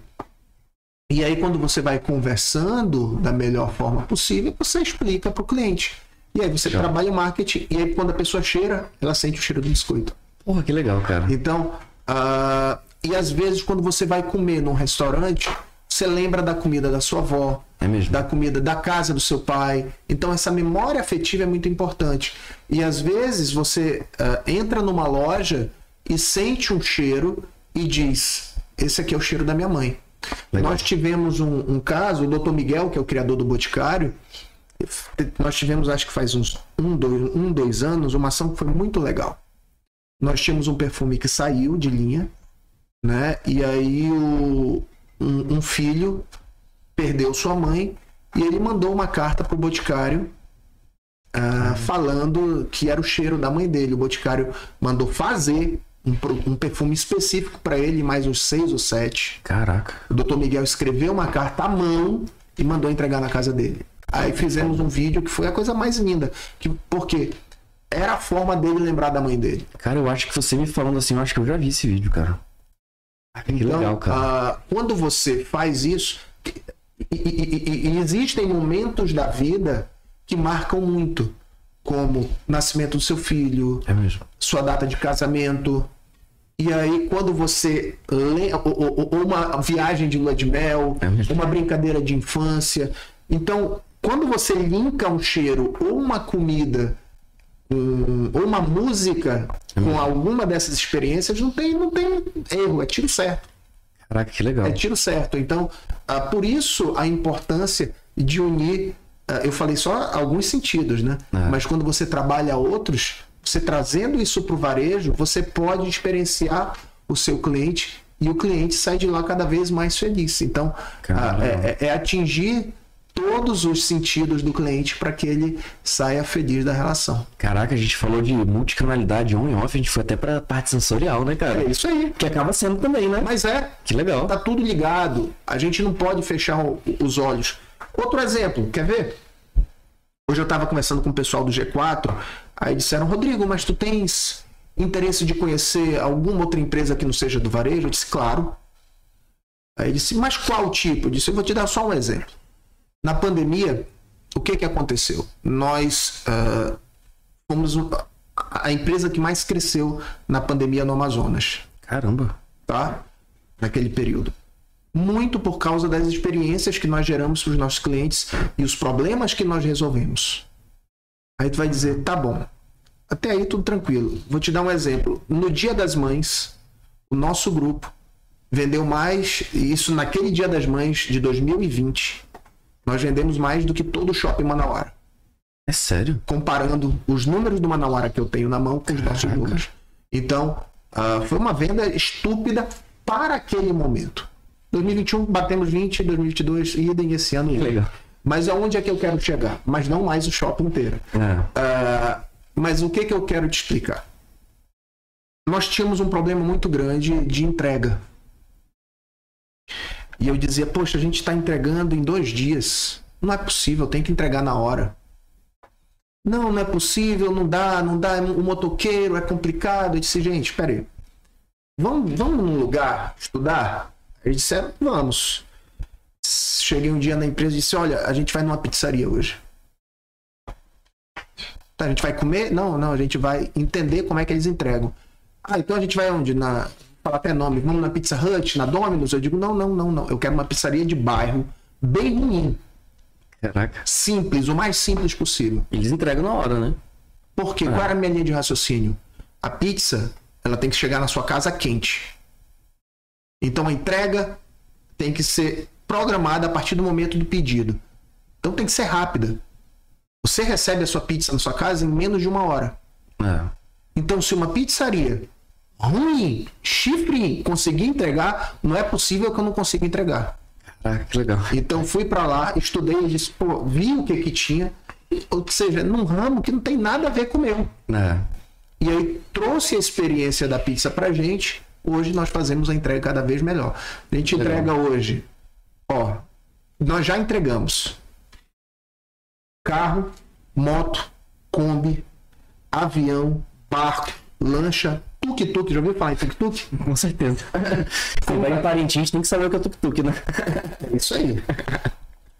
E aí, quando você vai conversando da melhor forma possível, você explica para o cliente. E aí você Já. trabalha o marketing, e aí quando a pessoa cheira, ela sente o cheiro do biscoito. Porra, que legal, cara. Então, ah, e às vezes quando você vai comer num restaurante, você lembra da comida da sua avó, É da comida da casa do seu pai. Então essa memória afetiva é muito importante. E às vezes você ah, entra numa loja e sente um cheiro e diz: esse aqui é o cheiro da minha mãe. Legal. Nós tivemos um, um caso, o Dr. Miguel, que é o criador do Boticário, nós tivemos, acho que faz uns um dois, um, dois anos, uma ação que foi muito legal. Nós tínhamos um perfume que saiu de linha, né? E aí o, um, um filho perdeu sua mãe e ele mandou uma carta pro boticário ah, falando que era o cheiro da mãe dele. O boticário mandou fazer um, um perfume específico para ele, mais uns seis ou sete. Caraca. O doutor Miguel escreveu uma carta à mão e mandou entregar na casa dele. Aí fizemos um vídeo que foi a coisa mais linda. Que, porque era a forma dele lembrar da mãe dele. Cara, eu acho que você me falando assim, eu acho que eu já vi esse vídeo, cara. Ah, que Então, legal, cara. ah, quando você faz isso, e, e- e- existem momentos da vida que marcam muito, como nascimento do seu filho, É mesmo. sua data de casamento. E aí, quando você lê, ou, uma viagem de lua de mel, É uma brincadeira de infância. Então, quando você linka um cheiro ou uma comida com- ou uma música com alguma dessas experiências, não tem, não tem erro, é tiro certo. Caraca, que legal. É tiro certo. Então, ah, por isso a importância de unir. ah, eu falei só alguns sentidos, né? É. Mas quando você trabalha outros, você trazendo isso para o varejo, você pode experienciar o seu cliente e o cliente sai de lá cada vez mais feliz. Então, ah, é, é- é atingir todos os sentidos do cliente para que ele saia feliz da relação. Caraca, a gente falou de multicanalidade on e off, a gente foi até pra parte sensorial, né, cara? É isso aí. Que acaba sendo também, né? Mas é, Que legal. Tá tudo ligado. A gente não pode fechar os olhos. Outro exemplo, quer ver? Hoje eu estava conversando com o pessoal do G4, aí disseram, Rodrigo, mas tu tens interesse de conhecer alguma outra empresa que não seja do varejo? Eu disse, claro. Aí disse, mas qual tipo? Eu disse, eu vou te dar só um exemplo. Na pandemia, o que que aconteceu? Nós ah, fomos a empresa que mais cresceu na pandemia no Amazonas Caramba. tá? Naquele período. Muito por causa das experiências que nós geramos para os nossos clientes e os problemas que nós resolvemos. Aí tu vai dizer, tá bom. Até aí tudo tranquilo. Vou te dar um exemplo. No Dia das Mães, o nosso grupo vendeu mais, isso naquele Dia das Mães de 2020, nós vendemos mais do que todo o shopping Manauara É sério? comparando os números do Manauara que eu tenho na mão com os nossos Caraca. números. Então, ah, foi uma venda estúpida para aquele momento. 2021 batemos 20, 2022 idem esse ano. legal. Mas aonde é que eu quero chegar? Mas não mais o shopping inteiro. É. Ah, mas o que, que eu quero te explicar? Nós tínhamos um problema muito grande de entrega. E eu dizia, poxa, a gente está entregando em dois dias. Não é possível, tem que entregar na hora. Não, não é possível, não dá, não dá. O motoqueiro é complicado. Eu disse, gente, peraí. Vamos, vamos num lugar estudar? Eles disseram, vamos. Cheguei um dia na empresa e disse, olha, a gente vai numa pizzaria hoje. Tá, a gente vai comer? Não, não, a gente vai entender como é que eles entregam. Ah, então a gente vai onde? Na. Fala até nome, vamos na Pizza Hut, na Domino's? Eu digo, não, não, não, não. Eu quero uma pizzaria de bairro, bem ruim, Caraca. simples, o mais simples possível. Eles entregam na hora, né? Por quê? Qual era a minha linha de raciocínio? A pizza, ela tem que chegar na sua casa quente. Então a entrega tem que ser programada a partir do momento do pedido. Então tem que ser rápida. Você recebe a sua pizza na sua casa em menos de uma hora. É. Então, se uma pizzaria ruim, chifre, conseguir entregar, não é possível que eu não consiga entregar. Caraca, que legal. Então, fui pra lá, estudei disse, pô, vi o que que tinha. Ou seja, num ramo que não tem nada a ver com o meu. É. E aí trouxe a experiência da pizza pra gente. Hoje nós fazemos a entrega cada vez melhor. A gente Legal. entrega hoje, ó, nós já entregamos carro, moto, Kombi, avião, barco, lancha, tuk-tuk. Já ouviu falar em tuk-tuk? Com certeza. Você vai em Parintins, tem que saber o que é tuk-tuk, né? É isso aí.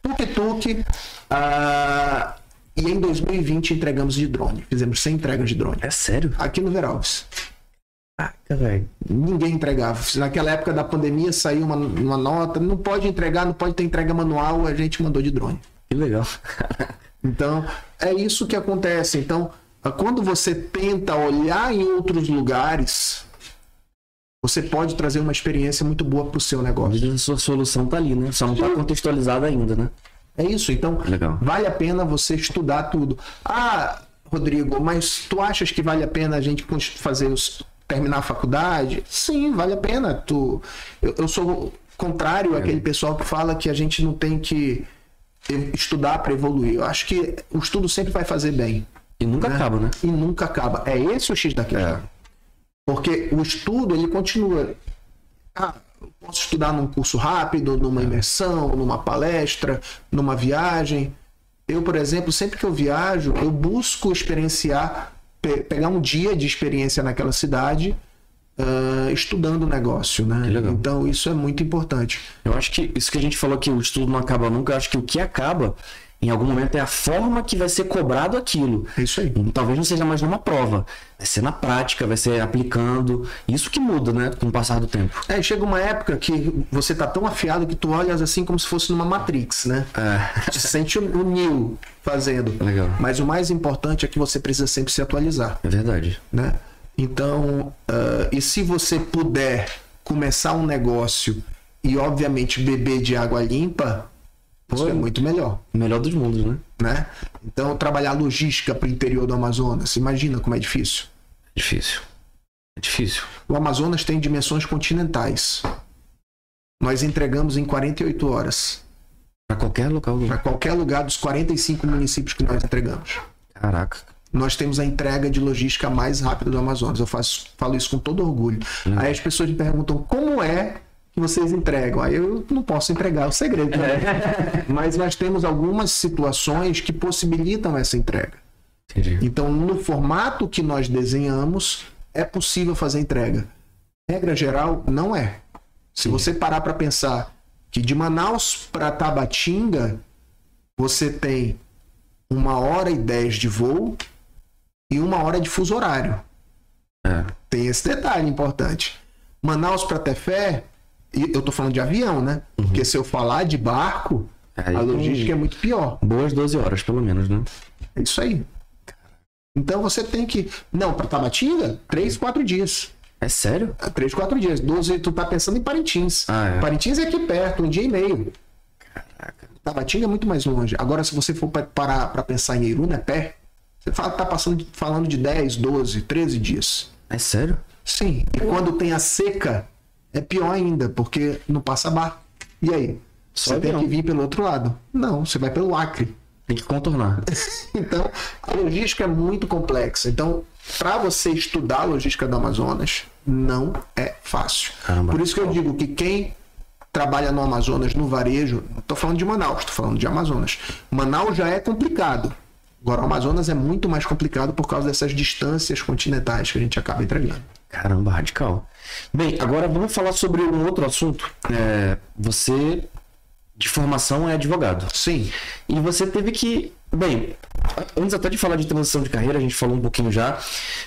Tuk-tuk. ah, e em 2020 entregamos de drone. Fizemos 100 entregas de drone. É sério? Aqui no Veralves. Caraca, velho. Ninguém entregava. Naquela época da pandemia saiu uma, uma nota, não pode entregar, não pode ter entrega manual, a gente mandou de drone. Que legal. Então, é isso que acontece. Então, quando você tenta olhar em outros lugares, você pode trazer uma experiência muito boa para o seu Às negócio. vezes a sua solução tá ali, né? Só não tá contextualizada ainda, né? É isso. Então, Legal. vale a pena você estudar tudo. Ah, Rodrigo, mas tu achas que vale a pena a gente fazer os terminar a faculdade? Sim, vale a pena. Tu, eu, eu sou contrário àquele pessoal que fala que a gente não tem que estudar para evoluir. Eu acho que o estudo sempre vai fazer bem E nunca acaba, né? e nunca acaba. É esse o X da questão. É. Porque o estudo, ele continua. Ah, eu posso estudar num curso rápido, numa imersão, numa palestra, numa viagem. Eu, por exemplo, sempre que eu viajo, eu busco experienciar, pe- pegar um dia de experiência naquela cidade, ah, estudando o negócio, né? Então, isso é muito importante. Eu acho que isso que a gente falou que o estudo não acaba nunca, eu acho que o que acaba, em algum momento, é a forma que vai ser cobrado aquilo. É isso aí. E Talvez não seja mais numa prova. Vai ser na prática, vai ser aplicando. Isso que muda, né? Com o passar do tempo. É, chega uma época que você tá tão afiado que tu olhas assim como se fosse numa Matrix, né? É. Tu sente o o Neo fazendo. Legal. Mas o mais importante é que você precisa sempre se atualizar, É verdade. né? Então, ah, e se você puder começar um negócio e, obviamente, beber de água limpa, isso é muito melhor, O melhor dos mundos, né? né? Então, trabalhar logística para o interior do Amazonas, imagina como é difícil. Difícil. É difícil. O Amazonas tem dimensões continentais. Nós entregamos em 48 horas Pra qualquer local para qualquer lugar dos 45 municípios que nós entregamos. Caraca. Nós temos a entrega de logística mais rápida do Amazonas. Eu faço, falo isso com todo orgulho. Aí as pessoas me perguntam como é que vocês entregam. Aí eu não posso entregar é o segredo. né? Mas nós temos algumas situações que possibilitam essa entrega. Entendi. Então, no formato que nós desenhamos, é possível fazer entrega. Regra geral, não é. Se você parar para pensar que de Manaus para Tabatinga, você tem uma hora e dez de voo e uma hora de fuso horário. É. Tem esse detalhe importante. Manaus para Tefé, e eu tô falando de avião, né? Porque se eu falar de barco, Aí a logística é muito pior. Boas 12 horas, pelo menos, né? É isso aí. Então você tem que. Não, para Tabatinga, três, quatro dias. É sério? É, Três, quatro dias. 12, tu tá pensando em Parintins. Ah, é. Parintins é aqui perto, um dia e meio. Tabatinga é muito mais longe. Agora, se você for pa- parar para pensar em Iruna, é pé. Você fala, tá passando, falando de 10, 12, 13 dias. É sério? Sim. E quando tem a seca, é pior ainda, porque não passa barco. E aí? Só você tem que vir pelo outro lado. Não, você vai pelo Acre. Tem que contornar. Então, a logística é muito complexa. Então, para você estudar a logística do Amazonas, não é fácil. Caramba. Por isso que eu digo que quem trabalha no Amazonas, no varejo, não estou falando de Manaus, estou falando de Amazonas. Manaus já é complicado. Agora, o Amazonas é muito mais complicado por causa dessas distâncias continentais que a gente acaba entregando. Caramba, radical. Bem, agora vamos falar sobre um outro assunto. É, você, de formação, é advogado. Sim, E você teve que. Bem, antes até de falar de transição de carreira, a gente falou um pouquinho já.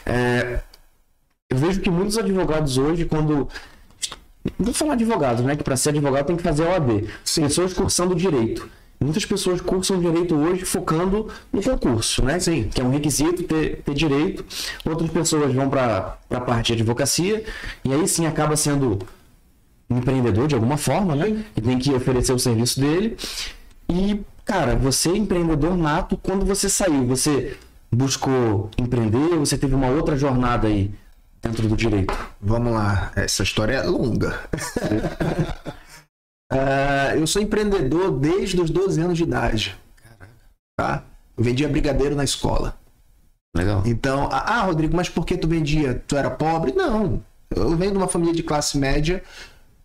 é, eu vejo que muitos advogados hoje, quando. Vou falar advogados, né? Que para ser advogado tem que fazer OAB. Pessoas cursando direito. Muitas pessoas cursam direito hoje focando no concurso, né? Sim. Que é um requisito ter, ter direito. Outras pessoas vão para a parte de advocacia e aí sim acaba sendo um empreendedor de alguma forma, né? E tem que oferecer o serviço dele. E, cara, você é empreendedor nato quando você saiu. Você buscou empreender, você teve uma outra jornada aí dentro do direito. vamos lá. Essa história é longa. Ah, eu sou empreendedor desde os 12 anos de idade. Tá? Eu vendia brigadeiro na escola. Legal. Então, ah, ah, Rodrigo, mas por que tu vendia? Tu era pobre? Não. Eu venho de uma família de classe média,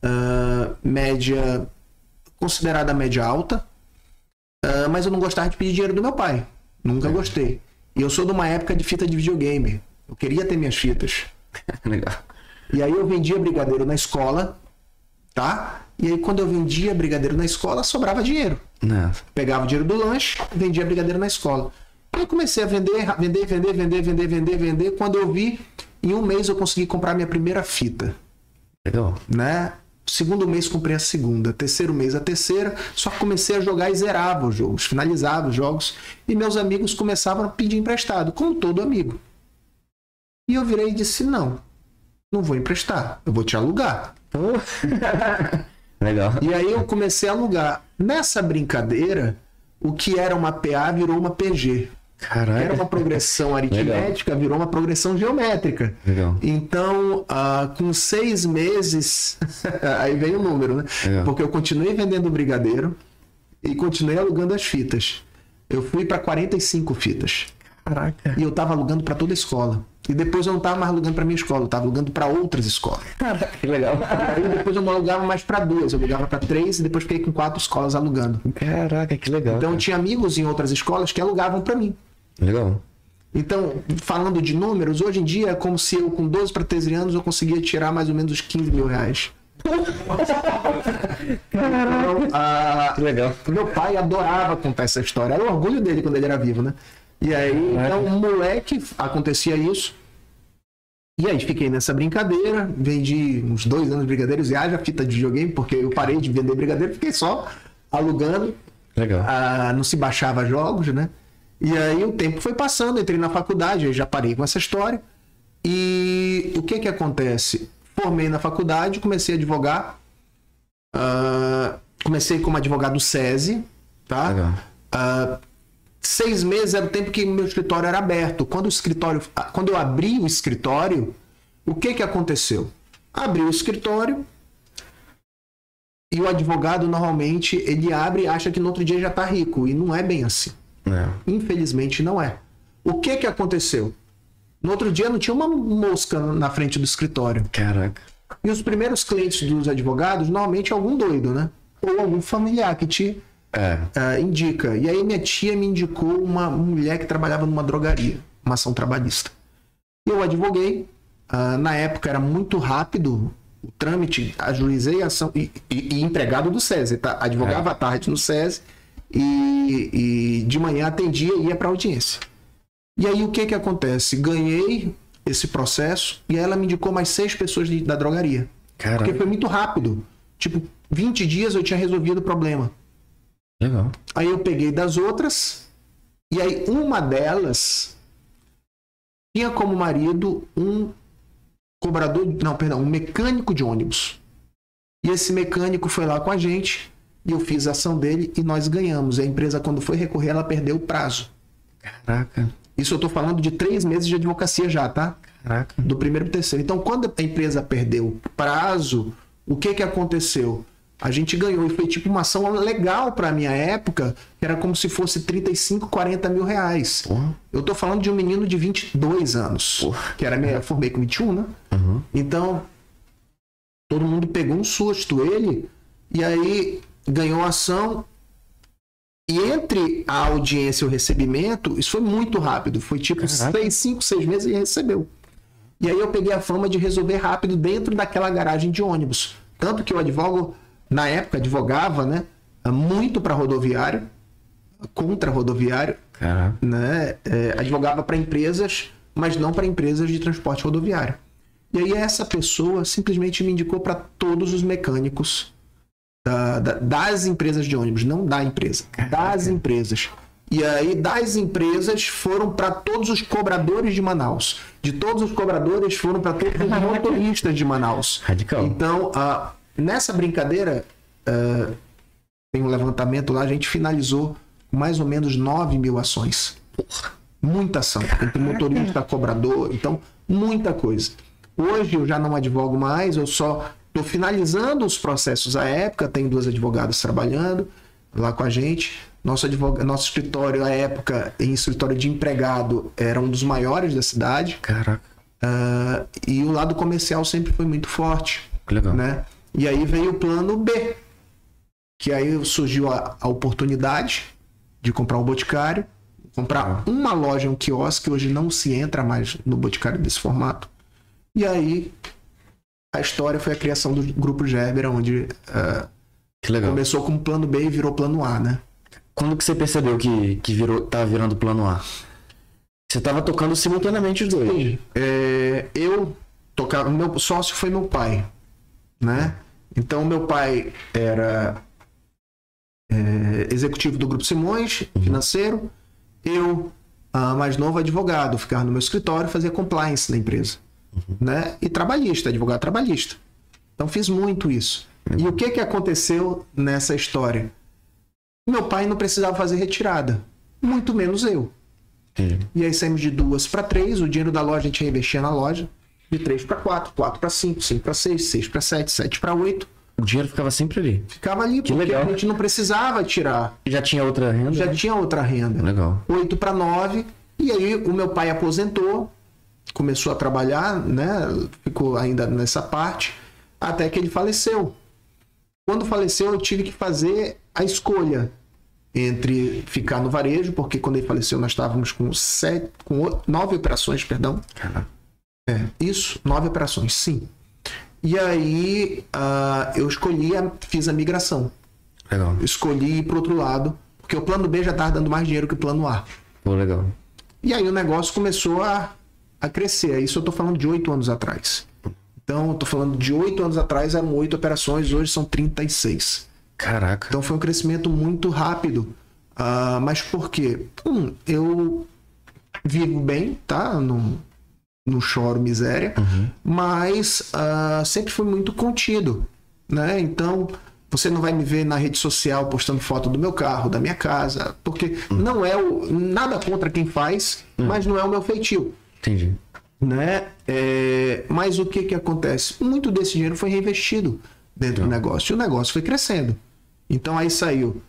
ah, média considerada média alta, ah, mas eu não gostava de pedir dinheiro do meu pai. Nunca gostei. E eu sou de uma época de fita de videogame. Eu queria ter minhas fitas. Legal. E aí eu vendia brigadeiro na escola, tá? E aí quando eu vendia brigadeiro na escola, sobrava dinheiro. Né? Pegava o dinheiro do lanche, vendia brigadeiro na escola. Aí eu comecei a vender, vender, vender, vender, vender, vender, vender. Quando eu vi, em um mês eu consegui comprar minha primeira fita, Legal. né? Segundo mês comprei a segunda, terceiro mês a terceira, só comecei a jogar e zerava os jogos, finalizava os jogos, e meus amigos começavam a pedir emprestado, como todo amigo. E eu virei e disse: não, não vou emprestar, eu vou te alugar. Legal. E aí eu comecei a alugar. Nessa brincadeira, o que era uma PA virou uma PG. Caraca. Era uma progressão aritmética, virou uma progressão geométrica. Legal. Então, ah, com seis meses, aí vem o número, né? Legal. Porque eu continuei vendendo brigadeiro e continuei alugando as fitas. Eu fui para 45 fitas. Caraca. E eu tava alugando para toda a escola. E depois eu não tava mais alugando para minha escola, eu tava alugando para outras escolas. Caraca, que legal. Aí depois eu não alugava mais para duas, eu alugava para três e depois fiquei com quatro escolas alugando. Caraca, que legal. Então eu tinha amigos em outras escolas que alugavam para mim. Legal. Então, falando de números, hoje em dia é como se eu, com 12 para 13 anos, eu conseguia tirar mais ou menos uns 15 mil reais. Então, ah, Que legal. meu pai adorava contar essa história. Era o orgulho dele quando ele era vivo, né? E aí, então, um moleque, acontecia isso. E aí, fiquei nessa brincadeira. Vendi uns dois anos de brigadeiros e haja fita de videogame, porque eu parei de vender brigadeiro, fiquei só alugando. Legal. Ah, não se baixava jogos, né? E aí o tempo foi passando, entrei na faculdade, eu já parei com essa história. E o que que acontece? Formei na faculdade, comecei a advogar. Ah, comecei como advogado do SESI, tá? Legal. Ah, seis meses era o tempo que meu escritório era aberto. Quando o escritório, ah, quando eu abri o escritório, o que que aconteceu? Abri o escritório e o advogado normalmente ele abre e acha que no outro dia já está rico e não é bem assim. É. Infelizmente não é. O que que aconteceu? No outro dia não tinha uma mosca na frente do escritório. Caraca. E os primeiros clientes dos advogados normalmente é algum doido, né? Ou algum familiar que te É. ah, indica. E aí minha tia me indicou uma mulher que trabalhava numa drogaria, uma ação trabalhista. Eu advoguei. ah, na época era muito rápido o trâmite, ajuizei a ação e, e- e empregado do SESI, tá? Advogava à tarde no SESI e, e de manhã atendia e ia para audiência. E aí o que que acontece? Ganhei esse processo e ela me indicou mais seis pessoas de- da drogaria. Porque Caraca. foi muito rápido. Tipo, 20 dias eu tinha resolvido o problema. Legal. Aí eu peguei das outras, e aí uma delas tinha como marido um cobrador, não, perdão, um mecânico de ônibus. E esse mecânico foi lá com a gente, e eu fiz a ação dele e nós ganhamos. E a empresa, quando foi recorrer, ela perdeu o prazo. Caraca. Isso eu tô falando de três meses de advocacia já, tá? Caraca. do primeiro para terceiro. Então, quando a empresa perdeu o prazo, o que que aconteceu? A gente ganhou e foi tipo uma ação legal para minha época, que era como se fosse 35, 40 mil reais. Eu tô falando de um menino de 22 anos, que era minha, eu formei com 21, né? Uhum. Então, todo mundo pegou um susto, ele, e aí ganhou a ação. E entre a audiência e o recebimento, isso foi muito rápido. Foi tipo Caraca. seis, cinco, seis meses e recebeu. E aí eu peguei a fama de resolver rápido dentro daquela garagem de ônibus. Tanto que eu advogo, na época, advogava, né? Muito para rodoviário, contra rodoviário, Caraca. né? É, advogava para empresas, mas não para empresas de transporte rodoviário. E aí essa pessoa simplesmente me indicou para todos os mecânicos da- da- das empresas de ônibus, não da empresa, das empresas. E aí das empresas foram para todos os cobradores de Manaus. De todos os cobradores foram para todos os motoristas de Manaus. Radical. Então, ah, nessa brincadeira, ah, tem um levantamento lá, a gente finalizou mais ou menos 9 mil ações. Muita ação. Entre motorista, cobrador, então, muita coisa. Hoje eu já não advogo mais, eu só estou finalizando os processos à época, tem duas advogadas trabalhando lá com a gente. Nosso, advog... Nosso escritório, à época, em escritório de empregado, era um dos maiores da cidade. Caraca. Ah, e o lado comercial sempre foi muito forte legal. né? E aí veio o plano B, que aí surgiu a, a oportunidade de comprar um boticário, comprar uma loja, um quiosque, hoje não se entra mais no boticário desse formato. E aí a história foi a criação do grupo Gerber, onde Que legal. começou como plano B e virou plano A, né? Quando que você percebeu que, que virou, tava virando plano A? Você tava tocando simultaneamente os dois. É, eu tocava, meu sócio foi meu pai, né? Então meu pai era é, executivo do Grupo Simões, financeiro. Eu, mais novo, advogado, ficava no meu escritório, fazia compliance da empresa, né? E trabalhista, advogado trabalhista. Então fiz muito isso. E o que que aconteceu nessa história? Meu pai não precisava fazer retirada, muito menos eu. E aí saímos de duas para três, o dinheiro da loja a gente reinvestia na loja, de três para quatro, quatro para cinco, cinco para seis, seis para sete, sete para oito. O dinheiro ficava sempre ali. Ficava ali, porque legal. a gente não precisava tirar, Já tinha outra renda? já né? tinha outra renda. Legal. 8 para 9. E aí o meu pai aposentou, começou a trabalhar, né? Ficou ainda nessa parte, até que ele faleceu. Quando faleceu, eu tive que fazer a escolha entre ficar no varejo, porque quando ele faleceu nós estávamos com sete, com nove operações, perdão. Caraca. É, isso, nove operações, sim. E aí ah, eu escolhi, a, fiz a migração. Legal. Escolhi ir para outro lado, porque o plano B já estava dando mais dinheiro que o plano A. Pô, legal. E aí o negócio começou a, a crescer. Isso eu tô falando de oito anos atrás. Então, eu tô falando de oito anos atrás eram oito operações, hoje são 36. Caraca. Então foi um crescimento muito rápido. Ah, mas por quê? Um, eu vivo bem, tá? Não, não choro miséria, mas ah, sempre fui muito contido, né? Então você não vai me ver na rede social postando foto do meu carro, da minha casa, porque não é o nada contra quem faz, mas não é o meu feitio Entendi. né? É, mas o que que acontece? Muito desse dinheiro foi reinvestido dentro do negócio e o negócio foi crescendo. Então aí saiu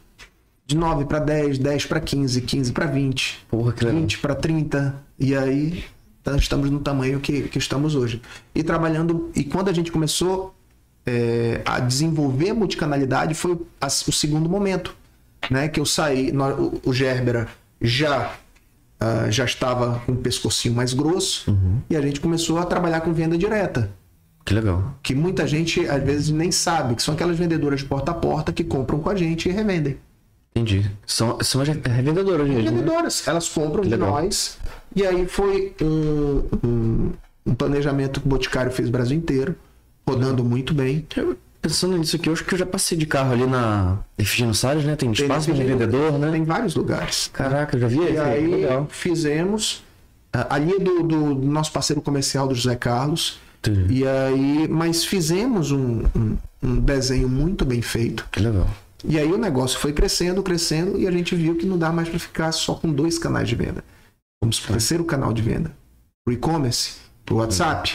de 9 para 10, 10 para 15, 15 para 20, Porra, que legal. 20 para 30 e aí tá- estamos no tamanho que, que estamos hoje. E trabalhando e quando a gente começou é, a desenvolver a multicanalidade foi a- o segundo momento, né? Que eu saí, nó- o, Gerbera já ah, já estava com o pescocinho mais grosso e a gente começou a trabalhar com venda direta. Que legal. Que muita gente às vezes nem sabe, que são aquelas vendedoras de porta a porta que compram com a gente e revendem. Entendi. São, são as revendedoras mesmo. né? Vendedoras, elas compram de nós. E aí foi um, um, um planejamento que o Boticário fez o Brasil inteiro, rodando muito bem. Eu, pensando nisso aqui, eu acho que eu já passei de carro ali na Efigênio Salles, né? Tem espaço tem- vendedor, né? Tem vários lugares. Caraca, eu já vi E aí Legal. fizemos. ah, Ali é do, do nosso parceiro comercial do José Carlos. Entendi. E aí, mas fizemos um, um, um desenho muito bem feito. Que legal. E aí o negócio foi crescendo, crescendo, e a gente viu que não dá mais para ficar só com dois canais de venda. Vamos para o canal de venda. O e-commerce, o WhatsApp.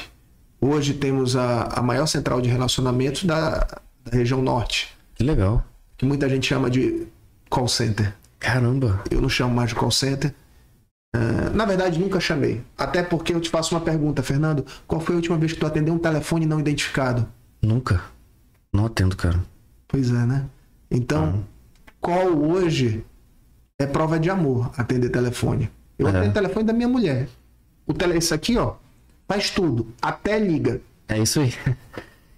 Hoje temos a, a maior central de relacionamentos da, da região norte, Que legal. que muita gente chama de call center. Caramba. Eu não chamo mais de call center. Ah, na verdade, nunca chamei. Até porque eu te faço uma pergunta, Fernando. Qual foi a última vez que tu atendeu um telefone não identificado? Nunca. Não atendo, cara. Pois é, né? Então, qual hoje é prova de amor atender telefone? Eu É. atendo telefone da minha mulher. O tele, esse aqui, ó, faz tudo. Até liga. É isso aí.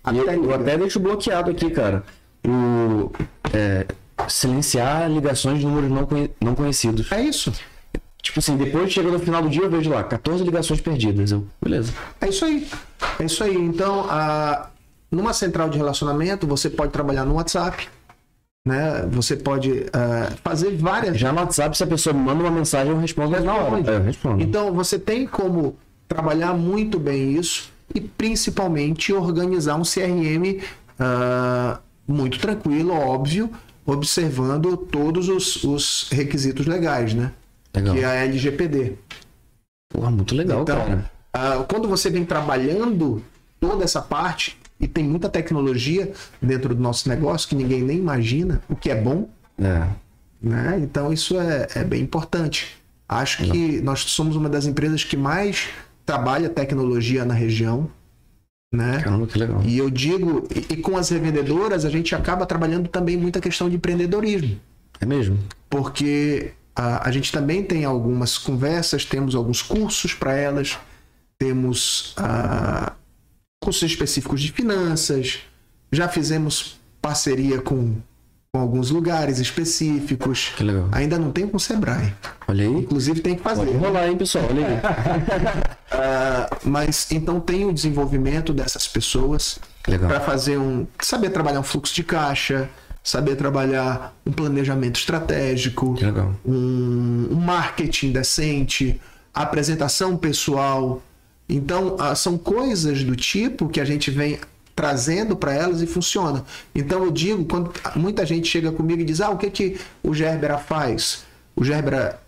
Até eu, eu até deixo bloqueado aqui, cara. O é, silenciar ligações de números não, conhe- não conhecidos. É isso. Tipo assim, depois chega no final do dia eu vejo lá, 14 ligações perdidas. Eu, beleza. É isso aí. É isso aí. Então, a, numa central de relacionamento, você pode trabalhar no WhatsApp. Né? Você pode ah, fazer várias Já no WhatsApp, se a pessoa manda uma mensagem, eu respondo na hora. É, respondo. Então você tem como trabalhar muito bem isso e principalmente organizar um CRM ah, muito tranquilo, óbvio, observando todos os, os requisitos legais, né? Legal. Que é a LGPD. Porra, muito legal, Então, cara. ah, quando você vem trabalhando toda essa parte e tem muita tecnologia dentro do nosso negócio que ninguém nem imagina, o que é bom, É. né? Então isso é, é bem importante. Acho que nós somos uma das empresas que mais trabalha tecnologia na região, né? Caramba, que legal. E eu digo, e, e com as revendedoras a gente acaba trabalhando também muita questão de empreendedorismo, É mesmo? porque a, a gente também tem algumas conversas, temos alguns cursos para elas, temos ah, cursos específicos de finanças, já fizemos parceria com, com alguns lugares específicos. Que legal. Ainda não tem com o Sebrae. Olha aí. Inclusive tem que fazer. Pode rolar, hein, pessoal? Olha aí. Ah, mas então tem o desenvolvimento dessas pessoas para fazer um. saber trabalhar um fluxo de caixa, saber trabalhar um planejamento estratégico, um, um marketing decente, apresentação pessoal. Então, são coisas do tipo que a gente vem trazendo para elas e funciona. Então eu digo, quando muita gente chega comigo e diz: "Ah, o que que o Gerbera faz?" O Gerbera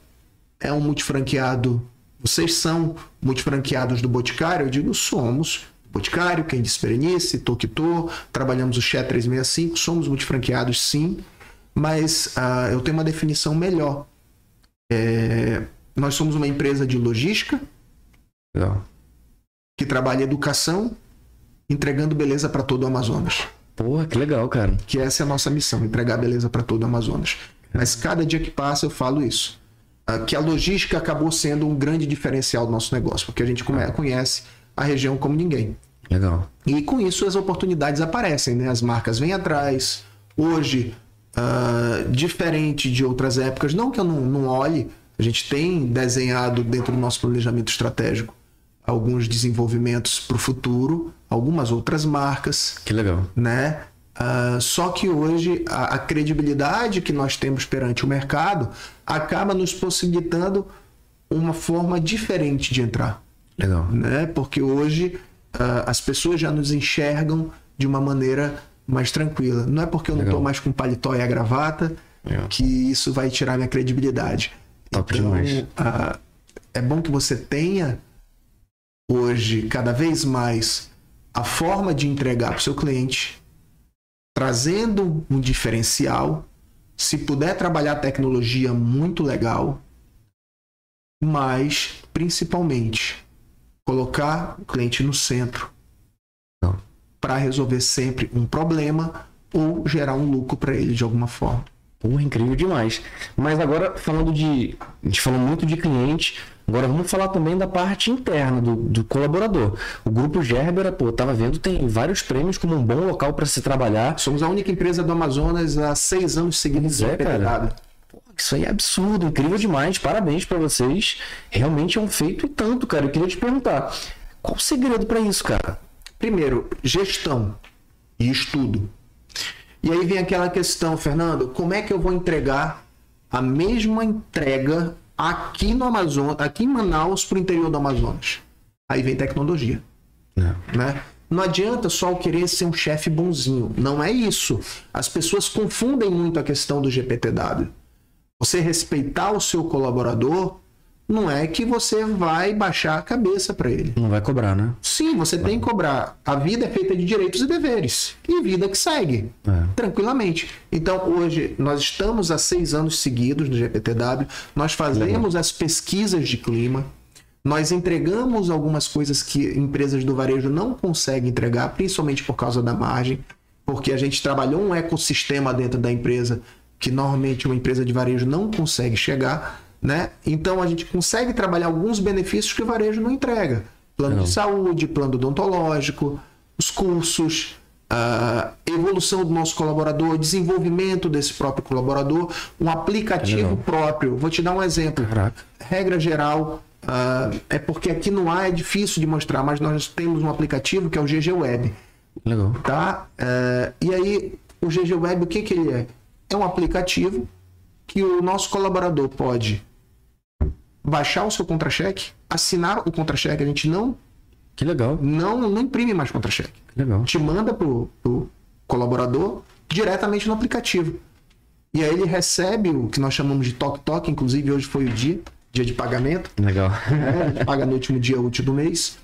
é um multifranqueado. Vocês são multifranqueados do Boticário? Eu digo: "Somos." Boticário, quem disse Berenice, Tokito, trabalhamos o Xé 365, somos multifranqueados sim, mas ah, eu tenho uma definição melhor. É, nós somos uma empresa de logística Legal. Que trabalha educação, entregando beleza para todo o Amazonas. Porra, que legal, cara. Que essa é a nossa missão, entregar beleza para todo o Amazonas. Mas cada dia que passa eu falo isso. Ah, Que a logística acabou sendo um grande diferencial do nosso negócio, porque a gente come- conhece a região como ninguém. Legal. E com isso as oportunidades aparecem, né? As marcas vêm atrás. Hoje, ah, diferente de outras épocas, não que eu não, não olhe, a gente tem desenhado dentro do nosso planejamento estratégico alguns desenvolvimentos para o futuro, algumas outras marcas, Que legal. né? Ah, só que hoje a, a credibilidade que nós temos perante o mercado acaba nos possibilitando uma forma diferente de entrar Legal. né? Porque hoje ah, as pessoas já nos enxergam de uma maneira mais tranquila. Não é porque eu não Legal. estou mais com paletó e a gravata Legal. que isso vai tirar minha credibilidade. Top então, demais. ah, é bom que você tenha hoje cada vez mais a forma de entregar para o seu cliente, trazendo um diferencial. Se puder trabalhar tecnologia, muito legal. Mas, principalmente, colocar o cliente no centro para resolver sempre um problema ou gerar um lucro para ele de alguma forma. Porra, incrível demais. Mas agora, falando de. A gente falou muito de cliente. Agora vamos falar também da parte interna do, do colaborador. O grupo Gerbera, pô, tava vendo, tem vários prêmios como um bom local para se trabalhar. Somos a única empresa do Amazonas há seis anos seguidos é, PTW. Isso aí é absurdo, incrível demais. Parabéns pra vocês. Realmente é um feito e tanto, cara. Eu queria te perguntar, qual o segredo pra isso, cara? Primeiro, gestão e estudo. E aí vem aquela questão, Fernando, como é que eu vou entregar a mesma entrega aqui no Amazonas, aqui em Manaus para o interior do Amazonas? Aí vem tecnologia, Não. né? Não adianta só querer ser um chefe bonzinho. Não é isso. As pessoas confundem muito a questão do GPTW. Você respeitar o seu colaborador não é que você vai baixar a cabeça para ele. Não vai cobrar, né? Sim, você tem que cobrar. A vida é feita de direitos e deveres. E vida que segue. É. Tranquilamente. Então, hoje, nós estamos há seis anos seguidos no GPTW. Nós fazemos as pesquisas de clima. Nós entregamos algumas coisas que empresas do varejo não conseguem entregar, principalmente por causa da margem. Porque a gente trabalhou um ecossistema dentro da empresa que normalmente uma empresa de varejo não consegue chegar. Né? Então a gente consegue trabalhar alguns benefícios que o varejo não entrega. Plano Não. de saúde, plano odontológico, os cursos, a evolução do nosso colaborador, desenvolvimento desse próprio colaborador, um aplicativo Legal. próprio. Vou te dar um exemplo. Caraca. Regra geral, ah, é porque aqui no ar é difícil de mostrar, mas nós temos um aplicativo que é o GG Web Legal. tá? É, e aí, o GG Web, o que, que ele é? É um aplicativo que o nosso colaborador pode baixar o seu contra-cheque, assinar o contra-cheque, a gente não, Que legal. não, não imprime mais contra-cheque. Que legal. Te manda pro, pro colaborador diretamente no aplicativo. E aí ele recebe o que nós chamamos de toque-toque, inclusive hoje foi o dia, dia de pagamento Legal. né? A gente paga no último dia útil do mês.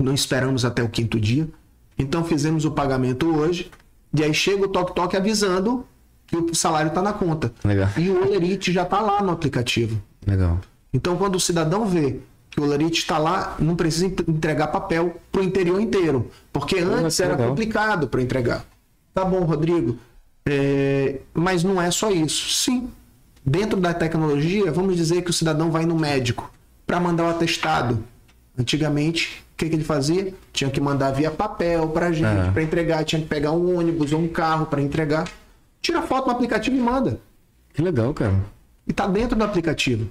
Não esperamos até o quinto dia. Então fizemos o pagamento hoje. E aí chega o toque-toque avisando que o salário está na conta. Legal. E o Olerite já está lá no aplicativo. Legal. Então quando o cidadão vê que o Olerite está lá, não precisa en- entregar papel para o interior inteiro. Porque antes que era legal. complicado para entregar. Tá bom, Rodrigo. É, mas não é só isso. Sim. Dentro da tecnologia, vamos dizer que o cidadão vai no médico para mandar o atestado. Antigamente, o que, que ele fazia? Tinha que mandar via papel para gente, É. para entregar. Tinha que pegar um ônibus ou um carro para entregar. Tira foto no aplicativo e manda. Que legal, cara. E tá dentro do aplicativo.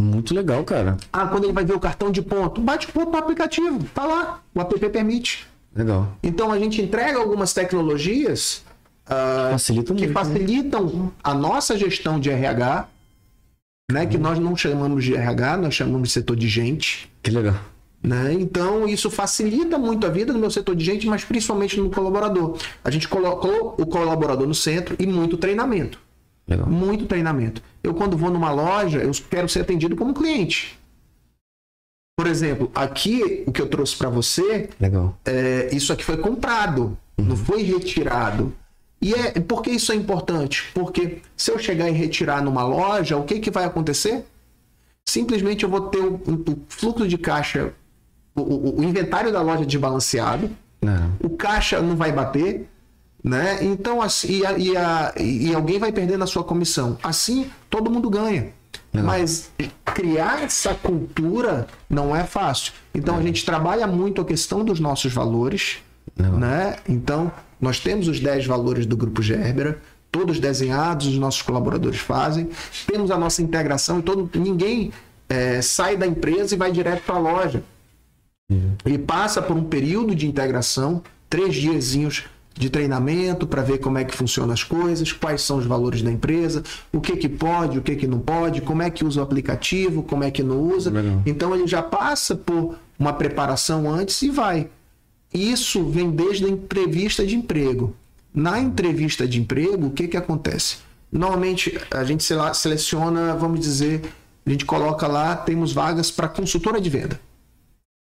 Muito legal, cara. Ah, quando ele vai ver o cartão de ponto, bate ponto no aplicativo. Tá lá. O app permite. Legal. Então a gente entrega algumas tecnologias Facilita que muito. né? facilitam a nossa gestão de RH, né? Que nós não chamamos de RH, nós chamamos de setor de gente, Que legal. Né? Então, isso facilita muito a vida do meu setor de gente, mas principalmente no colaborador. A gente colocou o colaborador no centro e muito treinamento. Legal. Muito treinamento. Eu, quando vou numa loja, eu quero ser atendido como cliente. Por exemplo, aqui, o que eu trouxe para você, Legal. é, isso aqui foi comprado, não foi retirado. E é por que isso é importante? Porque se eu chegar e retirar numa loja, o que, que vai acontecer? Simplesmente eu vou ter o, o fluxo de caixa, o, o- o inventário da loja desbalanceado, Não. o caixa não vai bater, né? Então, assim, e, a- e, a- e alguém vai perder na sua comissão. Assim, todo mundo ganha. Legal. Mas criar essa cultura não é fácil. Então, a gente trabalha muito a questão dos nossos valores, Legal. né? Então, nós temos os 10 valores do Grupo Gerbera, todos desenhados, os nossos colaboradores fazem. Temos a nossa integração e todo, ninguém eh, sai da empresa e vai direto para a loja. Ele passa por um período de integração, três diazinhos de treinamento para ver como é que funcionam as coisas, quais são os valores da empresa, o que que pode, o que que não pode, como é que usa o aplicativo, como é que não usa. Legal. Então ele já passa por uma preparação antes e vai. Isso vem desde a entrevista de emprego. Na entrevista de emprego, o que que acontece? Normalmente a gente lá, seleciona, vamos dizer, a gente coloca lá, temos vagas para consultora de venda.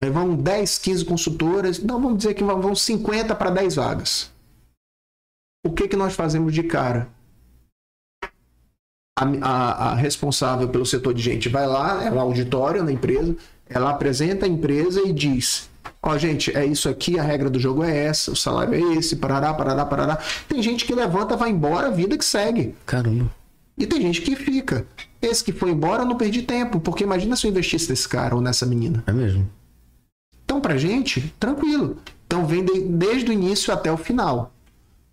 Aí vão 10, 15 consultoras. Não, vamos dizer que vão 50 para 10 vagas. O que, que nós fazemos de cara? A, a- a responsável pelo setor de gente vai lá, ela auditória na empresa, ela apresenta a empresa e diz: Ó, gente, é isso aqui, a regra do jogo é essa, o salário é esse, parará, parará, parará. Tem gente que levanta, vai embora, a vida que segue. Caramba. E tem gente que fica. Esse que foi embora, eu não perdi tempo, porque imagina se eu investisse nesse cara ou nessa menina. É mesmo. Então, pra gente, tranquilo. Então, vem de- desde o início até o final.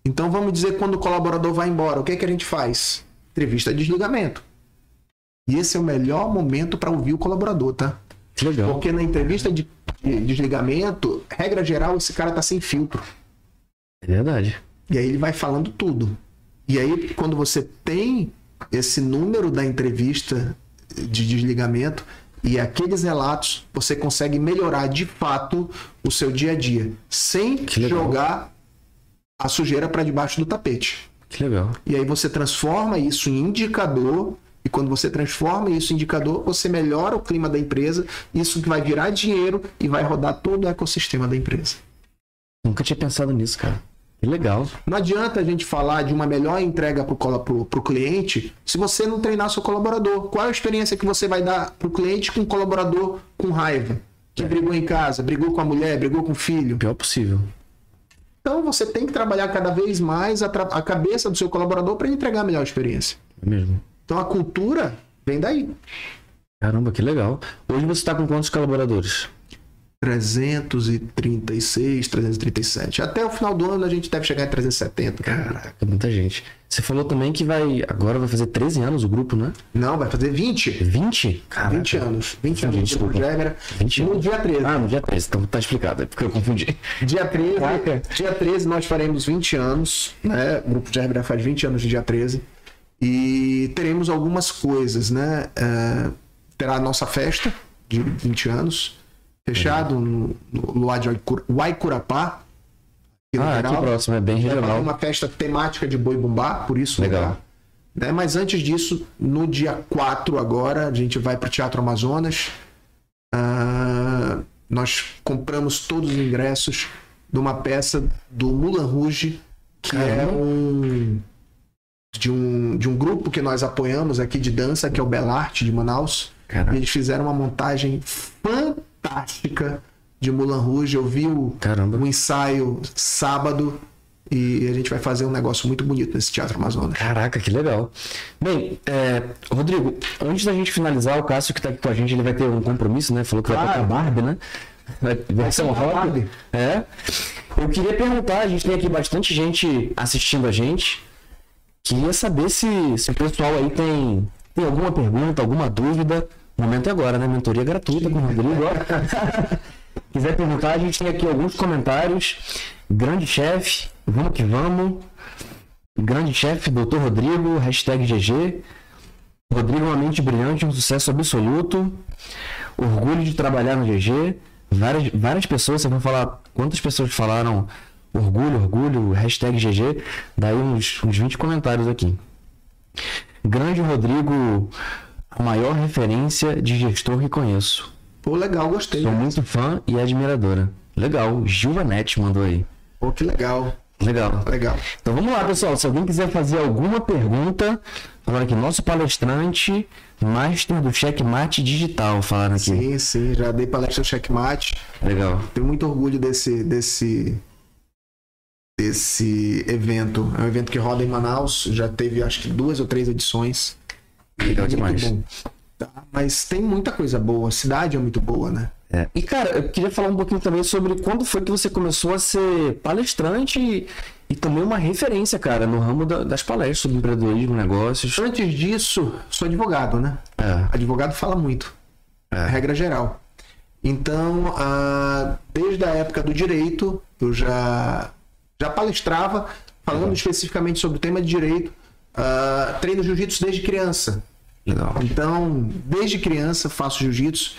Então, vamos dizer, quando o colaborador vai embora, o que, é que a gente faz? Entrevista de desligamento. E esse é o melhor momento para ouvir o colaborador, tá? Legal. Porque na entrevista de, de desligamento, regra geral, esse cara tá sem filtro. É verdade. E aí ele vai falando tudo. E aí, quando você tem esse número da entrevista de desligamento e aqueles relatos, você consegue melhorar de fato o seu dia a dia, sem jogar a sujeira para debaixo do tapete. Que legal. E aí você transforma isso em indicador. E quando você transforma isso em indicador, você melhora o clima da empresa. Isso que vai virar dinheiro e vai rodar todo o ecossistema da empresa. Nunca tinha pensado nisso, cara. Que legal. Não adianta a gente falar de uma melhor entrega para o cliente se você não treinar seu colaborador. Qual é a experiência que você vai dar para o cliente com um colaborador com raiva? Que brigou em casa, brigou com a mulher, brigou com o filho. Pior possível. Então você tem que trabalhar cada vez mais a, a cabeça do seu colaborador para entregar a melhor experiência. É mesmo. Então a cultura vem daí. Caramba, que legal. Hoje você tá com quantos colaboradores? 336, 337. Até o final do ano a gente deve chegar em 370. Caraca, muita gente. Você falou também que vai. Agora vai fazer 13 anos o grupo, né? Não, vai fazer 20. 20? Caraca. 20 anos. 20 Confundi, anos do desculpa. Gébera. 20 No anos. dia 13. Ah, no dia 13. Então tá explicado. É porque eu confundi. Dia 13, Caraca. dia 13 nós faremos 20 anos, né? O Grupo Gerbera faz 20 anos no dia 13. E teremos algumas coisas, né? É, terá a nossa festa de 20 anos, fechado no, no Luar de Waicurapá. aqui Ah, aqui próximo, é bem regional. uma festa temática de boi bumbá, por isso Legal. lugar. Né? Mas antes disso, no dia 4 agora, a gente vai para o Teatro Amazonas. Ah, nós compramos todos os ingressos de uma peça do Mulan Rouge, que é Caramba. um de, um de um grupo que nós apoiamos aqui de dança, que é o Belarte de Manaus. Caraca. E eles fizeram uma montagem fantástica de Mulan Rouge. Eu vi o, Caramba. um ensaio sábado e a gente vai fazer um negócio muito bonito nesse Teatro Amazonas. Caraca, que legal. Bem, é, Rodrigo, antes da gente finalizar, o Cássio que tá aqui com a gente, ele vai ter um compromisso, né? Falou que vai Claro. tocar Barbie, né? Vai- Versão tocar rock. Barbie. É. Eu queria perguntar, a gente tem aqui bastante gente assistindo a gente. Queria saber se, se o pessoal aí tem, tem alguma pergunta, alguma dúvida. O momento é agora, né? Mentoria gratuita com o Rodrigo. Quiser perguntar, a gente tem aqui alguns comentários. Grande chefe, vamos que vamos. Grande chefe, doutor Rodrigo, hashtag GG. Rodrigo é uma mente brilhante, um sucesso absoluto. Orgulho de trabalhar no GG. Várias, várias pessoas, você vai falar quantas pessoas falaram orgulho, orgulho, hashtag GG, daí uns, uns 20 comentários aqui. Grande Rodrigo, a maior referência de gestor que conheço. Pô, legal, gostei. Sou muito fã e admiradora. Legal, Gilvanete mandou aí. Pô, que legal. Legal. Legal. Então vamos lá, pessoal. Se alguém quiser fazer alguma pergunta, falaram aqui, nosso palestrante, master do checkmate digital, falaram aqui. Sim, sim, já dei palestra no Checkmate. Legal. Tenho muito orgulho desse, desse, desse evento. É um evento que roda em Manaus, já teve acho que duas ou três edições. Legal demais. Tá, Mas tem muita coisa boa, a cidade é muito boa, né? É. E cara, eu queria falar um pouquinho também sobre quando foi que você começou a ser palestrante e, e também uma referência, cara, no ramo da- das palestras sobre empreendedorismo, negócios. Antes disso, sou advogado, né? É. Advogado fala muito. É. Regra geral. Então, ah, desde a época do direito, eu já, já palestrava, falando especificamente sobre o tema de direito. Ah, treino jiu-jitsu desde criança. Legal. Então, desde criança faço jiu-jitsu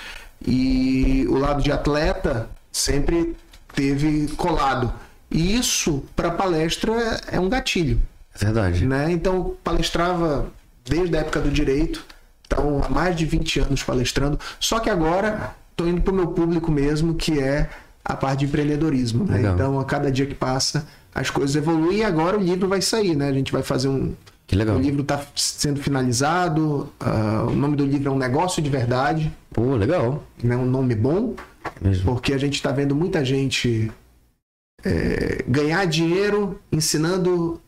e o lado de atleta sempre teve colado. E isso para palestra é um gatilho É verdade. né? Então palestrava desde a época do direito, então há mais de 20 anos palestrando, só que agora estou indo para o meu público mesmo, que é a parte de empreendedorismo, né? Então a cada dia que passa as coisas evoluem e agora o livro vai sair, né? A gente vai fazer um Que legal. o livro está sendo finalizado, ah, o nome do livro é um negócio de verdade, Pô, legal. né? Um nome bom, Mesmo. porque a gente está vendo muita gente é, ganhar dinheiro ensinando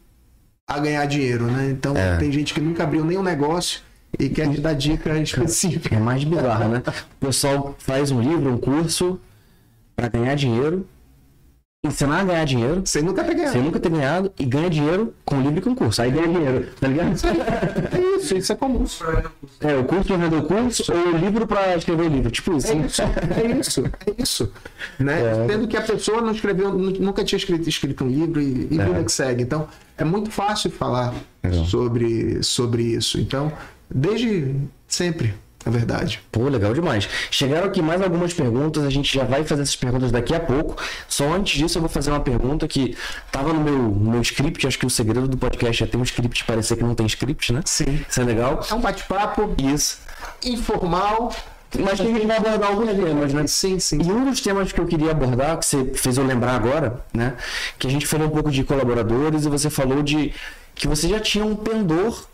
a ganhar dinheiro, né? Então É. tem gente que nunca abriu nenhum negócio e quer te dar dica específica. É mais bizarro, né? O pessoal faz um livro, um curso pra ganhar dinheiro, ensinar a ganhar dinheiro, Você nunca tá ganhando. sem nunca ter ganhado, e ganha dinheiro com livro e com curso. Aí ganha dinheiro, tá ligado? É isso, isso é comum. É, o curso pra vender o curso ou o livro pra escrever o livro. Tipo isso. É isso, é isso, é isso. Né? É. Sendo que a pessoa não escreveu, nu- nunca tinha escrito, escrito um livro e, e vida que segue. Então, é muito fácil falar Legal. sobre, sobre isso. Então, desde sempre, é verdade. Pô, legal demais. Chegaram aqui mais algumas perguntas, a gente já vai fazer essas perguntas daqui a pouco. Só antes disso, eu vou fazer uma pergunta que tava no meu, no meu script. Acho que o segredo do podcast é ter um script parecer que não tem script, né? Sim. Isso é legal. É um bate-papo Isso. informal. Mas que a gente vai abordar alguns temas, né? Sim, sim. E um dos temas que eu queria abordar, que você fez eu lembrar agora, né? Que a gente falou um pouco de colaboradores e você falou de que você já tinha um pendor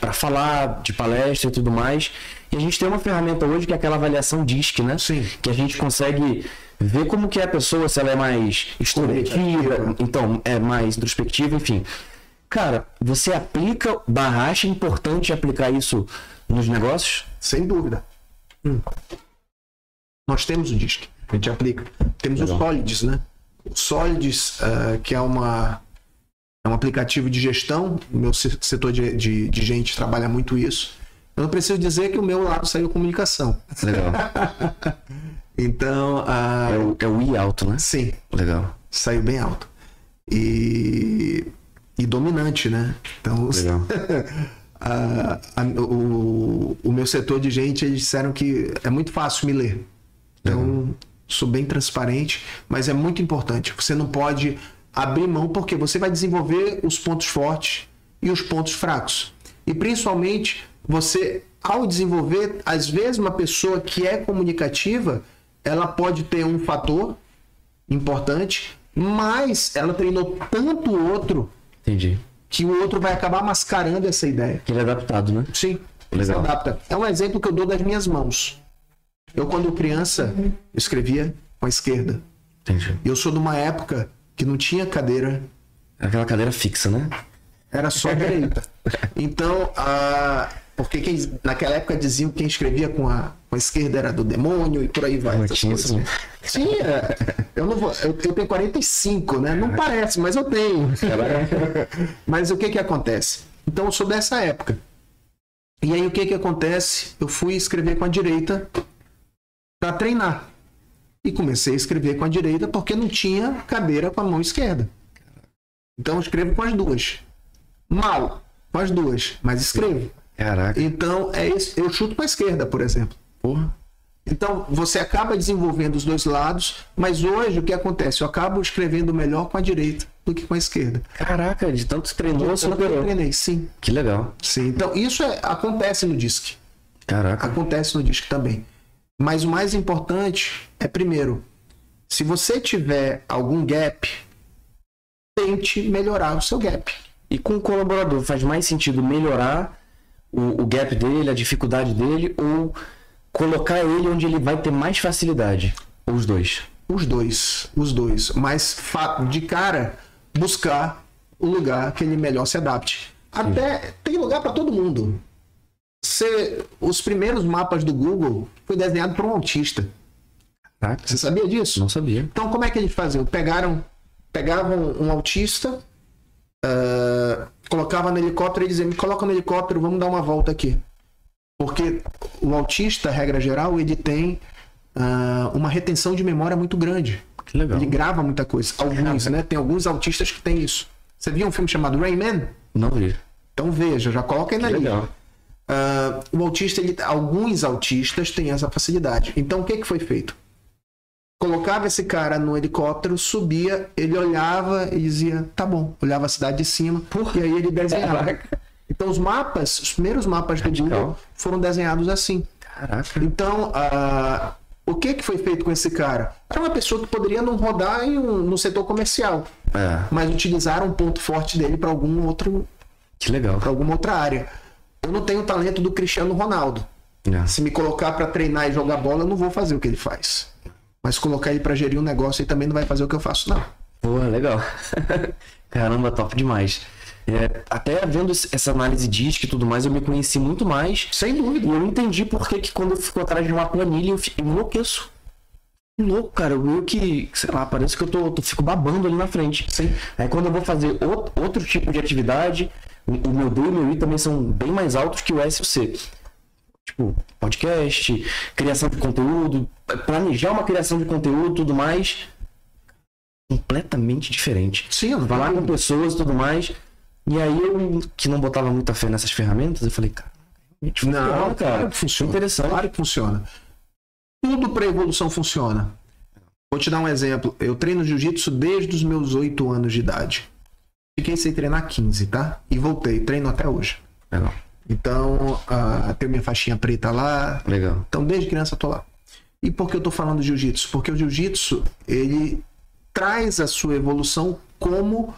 para falar, de palestra e tudo mais. E a gente tem uma ferramenta hoje que é aquela avaliação DISC, né? Sim. Que a gente consegue ver como que é a pessoa, se ela é mais extrovertida, então é mais introspectiva, enfim. Cara, você aplica, barra, acha importante aplicar isso nos negócios? Sem dúvida. Hum. Nós temos o DISC, a gente aplica. Temos Legal. o Solids, né? O Solids, eh, que é, uma, é um aplicativo de gestão, o meu se- setor de, de, de gente trabalha muito isso. Eu não preciso dizer que o meu lado saiu comunicação. Legal. Então, ah, É o, é o I alto, né? sim, Legal. saiu bem alto. E, e dominante, né? Então, Legal. a- a- o, o meu setor de gente, eles disseram que é muito fácil me ler. Então, sou bem transparente, mas é muito importante. Você não pode abrir mão, porque você vai desenvolver os pontos fortes e os pontos fracos. E principalmente, você, ao desenvolver, às vezes, uma pessoa que é comunicativa, ela pode ter um fator importante, mas ela treinou tanto o outro Entendi. que o outro vai acabar mascarando essa ideia. Ele é adaptado, né? Sim, se Legal. adapta. É um exemplo que eu dou das minhas mãos. Eu, quando criança, escrevia com a esquerda. Entendi. Eu sou de uma época que não tinha cadeira, Aquela cadeira fixa, né? era só a direita. Então, a... porque quem- naquela época diziam que quem escrevia com a, com a esquerda era do demônio e por aí vai. Não tinha coisas. isso, não. Tinha. Eu, não vou, eu, eu tenho 45, né? Não parece, mas eu tenho. Mas o que que acontece? Então eu sou dessa época. E aí o que que acontece? Eu fui escrever com a direita para treinar. E comecei a escrever com a direita porque não tinha cadeira com a mão esquerda. Então eu escrevo com as duas. Mal, com as duas, mas escrevo. Caraca. Então é isso. Eu chuto com a esquerda, por exemplo. Porra. Então, você acaba desenvolvendo os dois lados, mas hoje o que acontece? Eu acabo escrevendo melhor com a direita do que com a esquerda. Caraca, de tanto treinou, você Eu superou. treinei, sim. Que legal. Sim. Então, isso é- acontece no DISC. Caraca. Acontece no DISC também. Mas o mais importante é, primeiro, se você tiver algum gap, tente melhorar o seu gap. E com o colaborador, faz mais sentido melhorar o, o gap dele, a dificuldade dele, ou colocar ele onde ele vai ter mais facilidade? Ou os dois? Os dois, os dois. Mas de cara, buscar o lugar que ele melhor se adapte. Até tem lugar para todo mundo. Você- os primeiros mapas do Google foi desenhado por um autista. Caraca, Você sabia disso? não sabia. Então, como é que eles faziam? Pegaram, pegavam um autista, ah, colocavam no helicóptero e diziam: me coloca no helicóptero, vamos dar uma volta aqui. Porque o autista, regra geral, ele tem ah, uma retenção de memória muito grande. Que legal. Ele grava muita coisa. Alguns, né? Tem alguns autistas que têm isso. Você viu um filme chamado Rayman? Não vi. Então veja, já coloca aí na lista. Ah, o autista, ele- alguns autistas têm essa facilidade. Então, o que, que foi feito? Colocava esse cara no helicóptero, subia, ele olhava e dizia, tá bom. Olhava a cidade de cima, e aí ele desenhava. Caraca. Então, os mapas, os primeiros mapas do. Google foram desenhados assim. Caraca. Então, ah, o que, que foi feito com esse cara? Era uma pessoa que poderia não rodar em um- no setor comercial, É, mas utilizaram um ponto forte dele para algum outro, que legal. para alguma outra área. Eu não tenho o talento do Cristiano Ronaldo. É. Se me colocar para treinar e jogar bola, eu não vou fazer o que ele faz. Mas colocar ele para gerir um negócio, ele também não vai fazer o que eu faço, não. Porra, legal. Caramba, top demais. É, até vendo essa análise DISC e tudo mais, eu me conheci muito mais. Sem dúvida. E eu entendi por que, que quando eu fico atrás de uma planilha, eu enlouqueço. Louco, cara. Eu que, sei lá, parece que eu tô, tô- fico babando ali na frente. Sim. Aí quando eu vou fazer outro, outro tipo de atividade, o, meu D e o meu I também são bem mais altos que o S e o C. Tipo, podcast, criação de conteúdo, planejar uma criação de conteúdo tudo mais. Completamente diferente. Sim, Falar com pessoas e tudo mais. E aí eu, que não botava muita fé nessas ferramentas, eu falei, cara, funciona, Não, cara. claro que funciona. Interessante. Claro que funciona. Tudo para evolução funciona. Vou te dar um exemplo. Eu treino jiu-jitsu desde os meus 8 anos de idade. Fiquei sem treinar 15, tá? E voltei, treino até hoje. Legal. Então, ah, tenho minha faixinha preta lá. Legal. Então, desde criança eu tô lá. E por que eu tô falando de jiu-jitsu? Porque o jiu-jitsu, ele traz a sua evolução como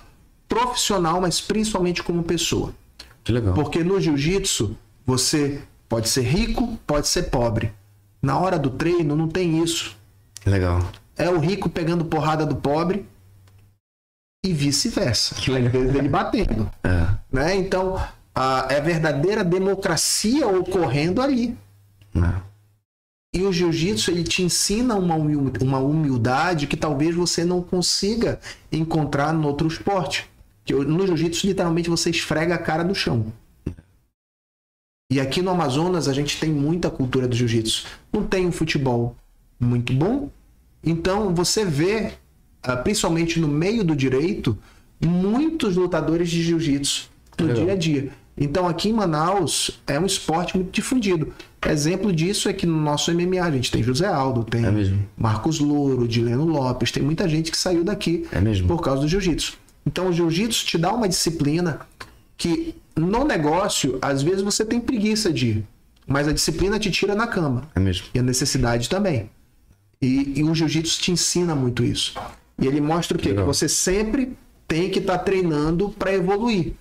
profissional, mas principalmente como pessoa. Que legal. Porque no jiu-jitsu, você pode ser rico, pode ser pobre. Na hora do treino, não tem isso. Legal. É o rico pegando porrada do pobre e vice-versa. Que legal. Às vezes ele batendo. É. Né? Então, a, é verdadeira democracia ocorrendo ali. é. E o jiu-jitsu, ele te ensina uma humil- uma humildade que talvez você não consiga encontrar no outro esporte. Que no jiu-jitsu, literalmente, você esfrega a cara do chão. E aqui no Amazonas, a gente tem muita cultura do jiu-jitsu. Não tem um futebol muito bom. Então, você vê, principalmente no meio do direito, muitos lutadores de jiu-jitsu no Legal. dia a dia. Então, aqui em Manaus, é um esporte muito difundido. Exemplo disso é que no nosso MMA a gente tem José Aldo, tem É. Marcos Louro, Dileno Lopes, tem muita gente que saiu daqui É por causa do jiu-jitsu. Então, o jiu-jitsu te dá uma disciplina que no negócio, às vezes você tem preguiça de ir, mas a disciplina te tira na cama. É mesmo. E a necessidade também. E, e o jiu-jitsu te ensina muito isso. E ele mostra o quê? Que você sempre tem que estar treinando para evoluir.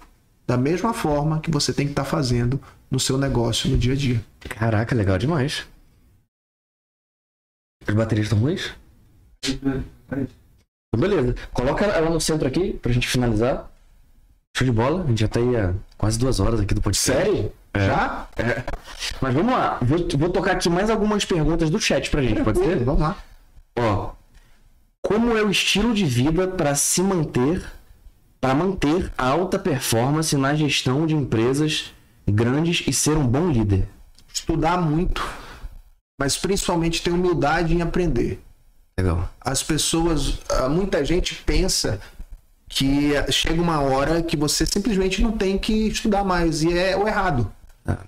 Da mesma forma que você tem que estar fazendo no seu negócio no dia a dia. Caraca, legal demais. As baterias estão ruins? Então, Beleza. Coloca ela no centro aqui pra gente finalizar. Show de bola. A gente já tá aí há quase duas horas aqui do podcast. Sério? É. Já? Mas vamos lá. Vou, vou tocar aqui mais algumas perguntas do chat pra gente, pode ser? Vamos lá. Ó. Como é o estilo de vida para se manter, para manter a alta performance na gestão de empresas grandes e ser um bom líder? Estudar muito, mas principalmente ter humildade em aprender. Legal. as pessoas, ah, muita gente pensa que chega uma hora que você simplesmente não tem que estudar mais e é o errado.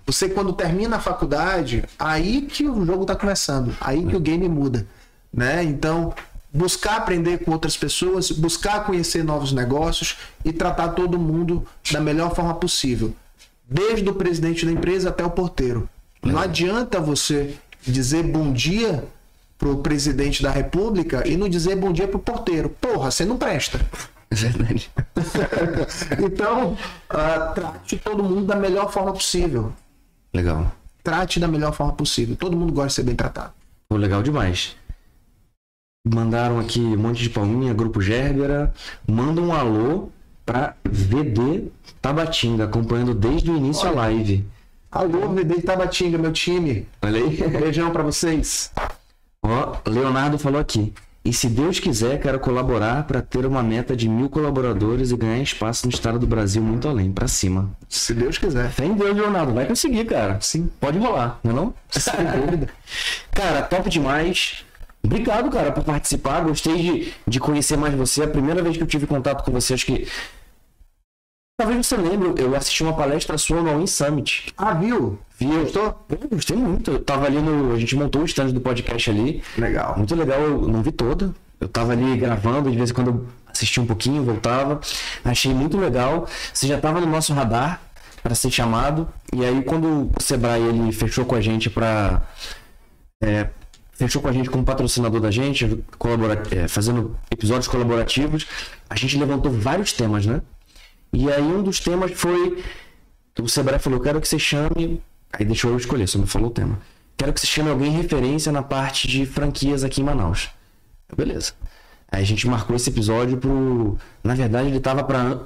Você, quando termina a faculdade, aí que o jogo tá começando, aí que o game muda, né? Então, buscar aprender com outras pessoas, buscar conhecer novos negócios e tratar todo mundo da melhor forma possível, desde o presidente da empresa até o porteiro. Não adianta você dizer bom dia pro presidente da república e não dizer bom dia pro porteiro. Porra, você não presta. É verdade. Então, ah, trate todo mundo da melhor forma possível. Legal. Trate da melhor forma possível. Todo mundo gosta de ser bem tratado. Pô, legal demais. Mandaram aqui um monte de palminha, grupo Gerbera. Manda um alô pra VD Tabatinga, acompanhando desde o início a live. Alô, VD Tabatinga, meu time. Olha aí. Beijão pra vocês. Ó, Leonardo falou aqui. E se Deus quiser, quero colaborar para ter uma meta de mil colaboradores e ganhar espaço no estado do Brasil muito além, pra cima. Se Deus quiser. Fé em Deus, Leonardo. Vai conseguir, cara. Sim. Pode rolar, não é não? Sem dúvida. Cara, top demais. Obrigado, cara, por participar. Gostei de, de conhecer mais você. A primeira vez que eu tive contato com você, acho que. Talvez você lembre, eu assisti uma palestra sua no All-In Summit. Ah, viu? Viu? Gostou? Eu gostei muito. Eu tava ali no. A gente montou o stand do podcast ali. Legal. Muito legal, eu não vi toda. Eu tava ali gravando, de vez em quando eu assistia um pouquinho, voltava. Achei muito legal. Você já tava no nosso radar para ser chamado. E aí quando o Sebrae ele fechou com a gente para fechou com a gente como patrocinador da gente, colabora, é, fazendo episódios colaborativos, a gente levantou vários temas, né? E aí um dos temas foi o Sebrae falou, quero que você chame, aí deixou eu escolher, só me falou o tema. Quero que você chame alguém referência na parte de franquias aqui em Manaus. Beleza. Aí a gente marcou esse episódio pro, na verdade ele tava pra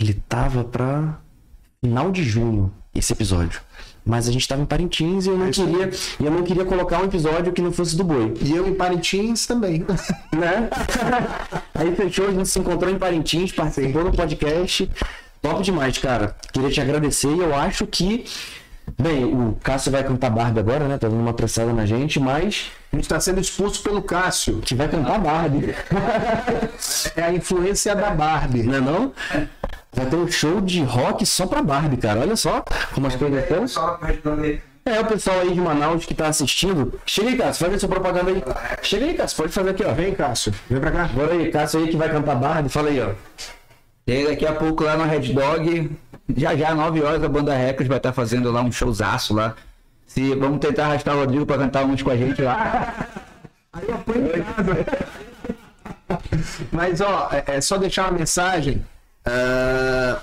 ele tava pra final de junho esse episódio. Mas a gente tava em Parintins e eu não aí. queria, e eu não queria colocar um episódio que não fosse do boi E eu em Parintins também. né? Aí fechou, a gente se encontrou em Parintins, participou do podcast. Top demais, cara. Queria te agradecer e eu acho que. Bem, o Cássio vai cantar Barbie agora, né? Tá dando uma pressada na gente, mas A gente tá sendo expulso pelo Cássio. que vai cantar Barbie. É a influência da Barbie. Não é não? Vai ter um show de rock só pra Barbie, cara. Olha só como as coisas estão. É, o pessoal aí de Manaus que tá assistindo. Chega aí, Cássio, faz a sua propaganda aí. Chega aí, Cássio, pode fazer aqui, ó. Vem, Cássio. Vem pra cá. Bora aí, Cássio aí que vai cantar Barbie. Fala aí, ó. E daqui a pouco lá no Red Dog, já já, 9 horas, a banda Records vai estar fazendo lá um showzaço lá. Se, vamos tentar arrastar o Rodrigo pra cantar uns com a gente lá. Mas, ó, é, é só deixar uma mensagem. Ah,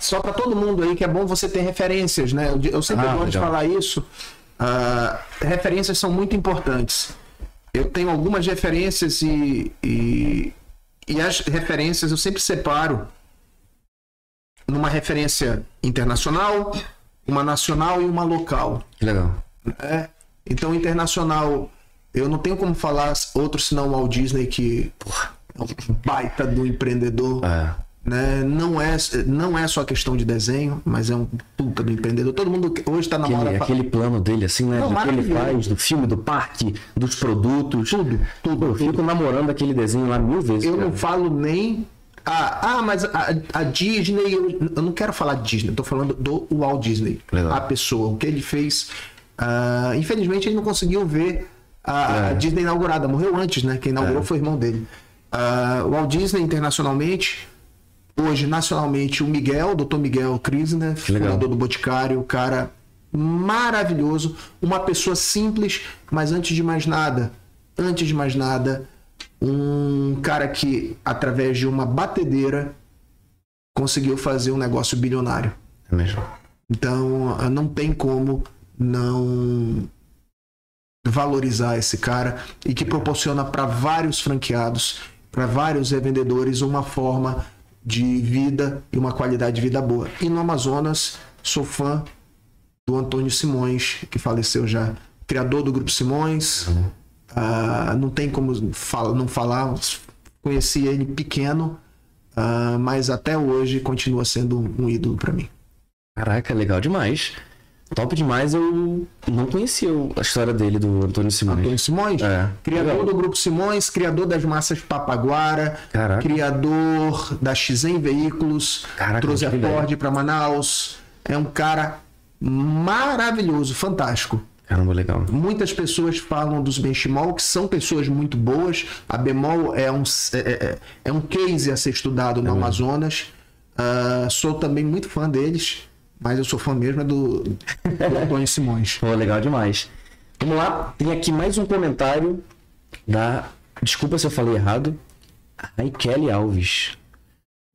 só pra todo mundo aí que é bom você ter referências, né? Eu, eu sempre Ah, gosto de falar isso. Ah, referências são muito importantes. Eu tenho algumas referências e, e, e as referências eu sempre separo numa referência internacional, uma nacional e uma local. Legal. É. Então, internacional, eu não tenho como falar outro senão o Walt Disney, que porra, é um baita do empreendedor. É. Né? Não, é, não é só questão de desenho, mas é um puta do empreendedor. Todo mundo hoje está na. Aquele, aquele plano dele, assim, né? Não, do que ele faz, do filme, do parque, dos produtos. Tudo, tudo, Eu fico namorando aquele desenho lá mil vezes. Eu cara. não falo nem. Ah, ah mas a, a Disney. Eu, eu não quero falar Disney, eu tô falando do Walt Disney. Legal. A pessoa, o que ele fez. Ah, infelizmente ele não conseguiu ver a, a É. Disney inaugurada. Morreu antes, né? Quem inaugurou foi o irmão dele. O Walt Disney internacionalmente. Hoje, nacionalmente, o Miguel, Dr. Miguel Krisner, legal. fundador do Boticário, cara maravilhoso, uma pessoa simples, mas antes de mais nada, antes de mais nada, um cara que através de uma batedeira conseguiu fazer um negócio bilionário. É mesmo. Então, não tem como não valorizar esse cara e que proporciona para vários franqueados, para vários revendedores uma forma de vida e uma qualidade de vida boa. E no Amazonas, sou fã do Antônio Simões, que faleceu já, criador do Grupo Simões. Ah, não tem como fala- não falar, conheci ele pequeno, ah, mas até hoje continua sendo um ídolo para mim. Caraca, legal demais. Top demais, eu não conhecia a história dele, do Antônio Simões. Antônio Simões, É. criador Legal. do Grupo Simões, criador das massas Papaguara, Caraca. criador da XM Veículos, Caraca, trouxe a. Ford para Manaus, é um cara maravilhoso, fantástico. Caramba, legal. Muitas pessoas falam dos benchimol, que são pessoas muito boas. A bemol é um, é, é- é um case a ser estudado no Amazonas. Ah, sou também muito fã deles, mas eu sou fã mesmo é do, do Antônio Simões. Pô, legal demais. Vamos lá, tem aqui mais um comentário da. Desculpa se eu falei errado. Raikele Alves.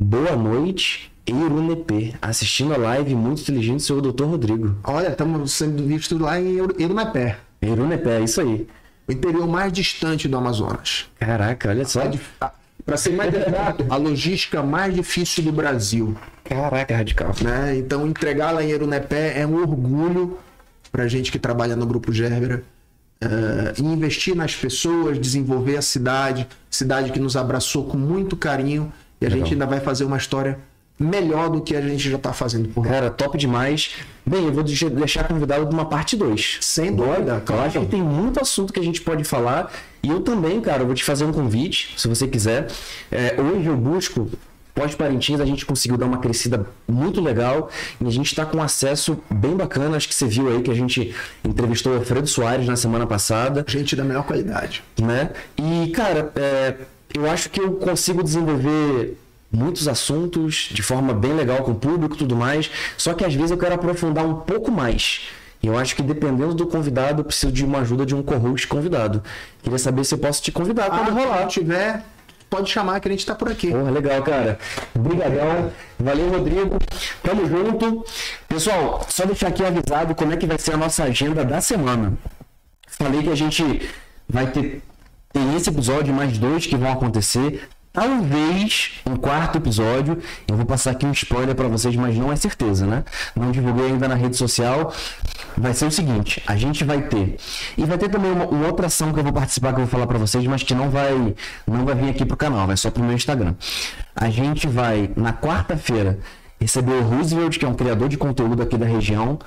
Boa noite, Eirunepe. Assistindo a live muito inteligente o Dr. Rodrigo. Olha, estamos sendo vistos lá em Eurunapé, Eirunepe, é isso aí. o interior mais distante do Amazonas. Caraca, olha só. Para ser mais exato, a logística mais difícil do Brasil. Caraca, radical. né? Então entregar lá em Erunepé é um orgulho pra gente que trabalha no Grupo Gerbera. e investir nas pessoas, desenvolver a cidade, cidade que nos abraçou com muito carinho e a Legal. gente ainda vai fazer uma história melhor do que a gente já tá fazendo por lá. Cara, top demais. Bem, eu vou deixar- convidado de uma parte 2. Sem dúvida, Eu acho que tem muito assunto que a gente pode falar. E eu também, cara, eu vou te fazer um convite, se você quiser. É, hoje eu busco. Pós-Parintins, a gente conseguiu dar uma crescida muito legal e a gente está com acesso bem bacana. Acho que você viu aí que a gente entrevistou o Alfredo Soares na semana passada Gente da melhor qualidade. né? E, cara, é, eu acho que eu consigo desenvolver muitos assuntos de forma bem legal com o público e tudo mais, só que às vezes eu quero aprofundar um pouco mais. E eu acho que dependendo do convidado, eu preciso de uma ajuda de um co-host convidado. Queria saber se eu posso te convidar quando Ah, rolar. quando tiver, pode chamar que a gente tá por aqui. Porra, legal, cara. Obrigadão. Valeu, Rodrigo. Tamo junto. Pessoal, só deixar aqui avisado como é que vai ser a nossa agenda da semana. Falei que a gente vai ter tem esse episódio mais dois que vão acontecer. Talvez um quarto episódio. Eu vou passar aqui um spoiler pra vocês, mas não é certeza, né? Não divulguei ainda na rede social. Vai ser o seguinte: a gente vai ter. E vai ter também uma, uma outra ação que eu vou participar que eu vou falar pra vocês, mas que não vai, não vai vir aqui pro canal, vai só pro meu Instagram. A gente vai, na quarta-feira, receber o Roosevelt, que é um criador de conteúdo aqui da região,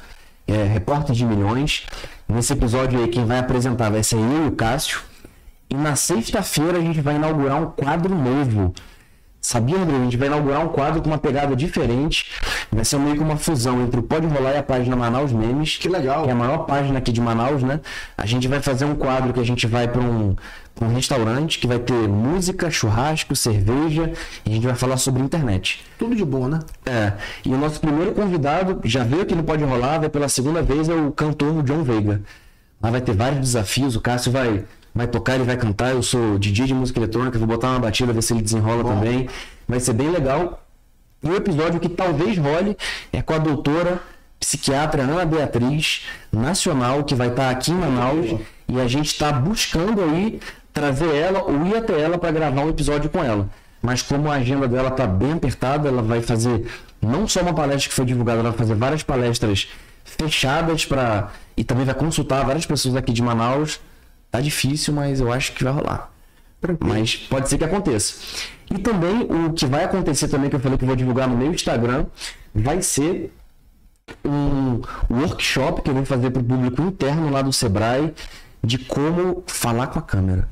é, repórter de milhões. Nesse episódio aí, quem vai apresentar vai ser eu e o Cássio. E na sexta-feira a gente vai inaugurar um quadro novo. Sabia, Rodrigo? A gente vai inaugurar um quadro com uma pegada diferente. Vai ser meio que uma fusão entre o Pode Rolar e a página Manaus Memes. Que legal. Que é a maior página aqui de Manaus, né? A gente vai fazer um quadro que a gente vai para um, pra um restaurante que vai ter música, churrasco, cerveja. E a gente vai falar sobre internet. Tudo de bom, né? É, e o nosso primeiro convidado, já veio aqui no Pode Rolar, vai pela segunda vez, é o cantor John Veiga. Lá vai ter vários desafios, o Cássio vai, vai tocar, ele vai cantar, eu sou DJ de música eletrônica, vou botar uma batida, ver se ele desenrola também. Vai ser bem legal. E o episódio que talvez role é com a doutora psiquiatra Ana Beatriz, nacional, que vai estar aqui em Manaus, e a gente está buscando aí trazer ela ou ir até ela para gravar um episódio com ela. Mas como a agenda dela tá bem apertada, ela vai fazer não só uma palestra que foi divulgada, ela vai fazer várias palestras fechadas para e também vai consultar várias pessoas aqui de Manaus. Tá difícil, mas eu acho que vai rolar. Mas pode ser que aconteça. E também o que vai acontecer também, que eu falei que eu vou divulgar no meu Instagram, vai ser um workshop que eu vou fazer para o público interno lá do Sebrae de como falar com a câmera.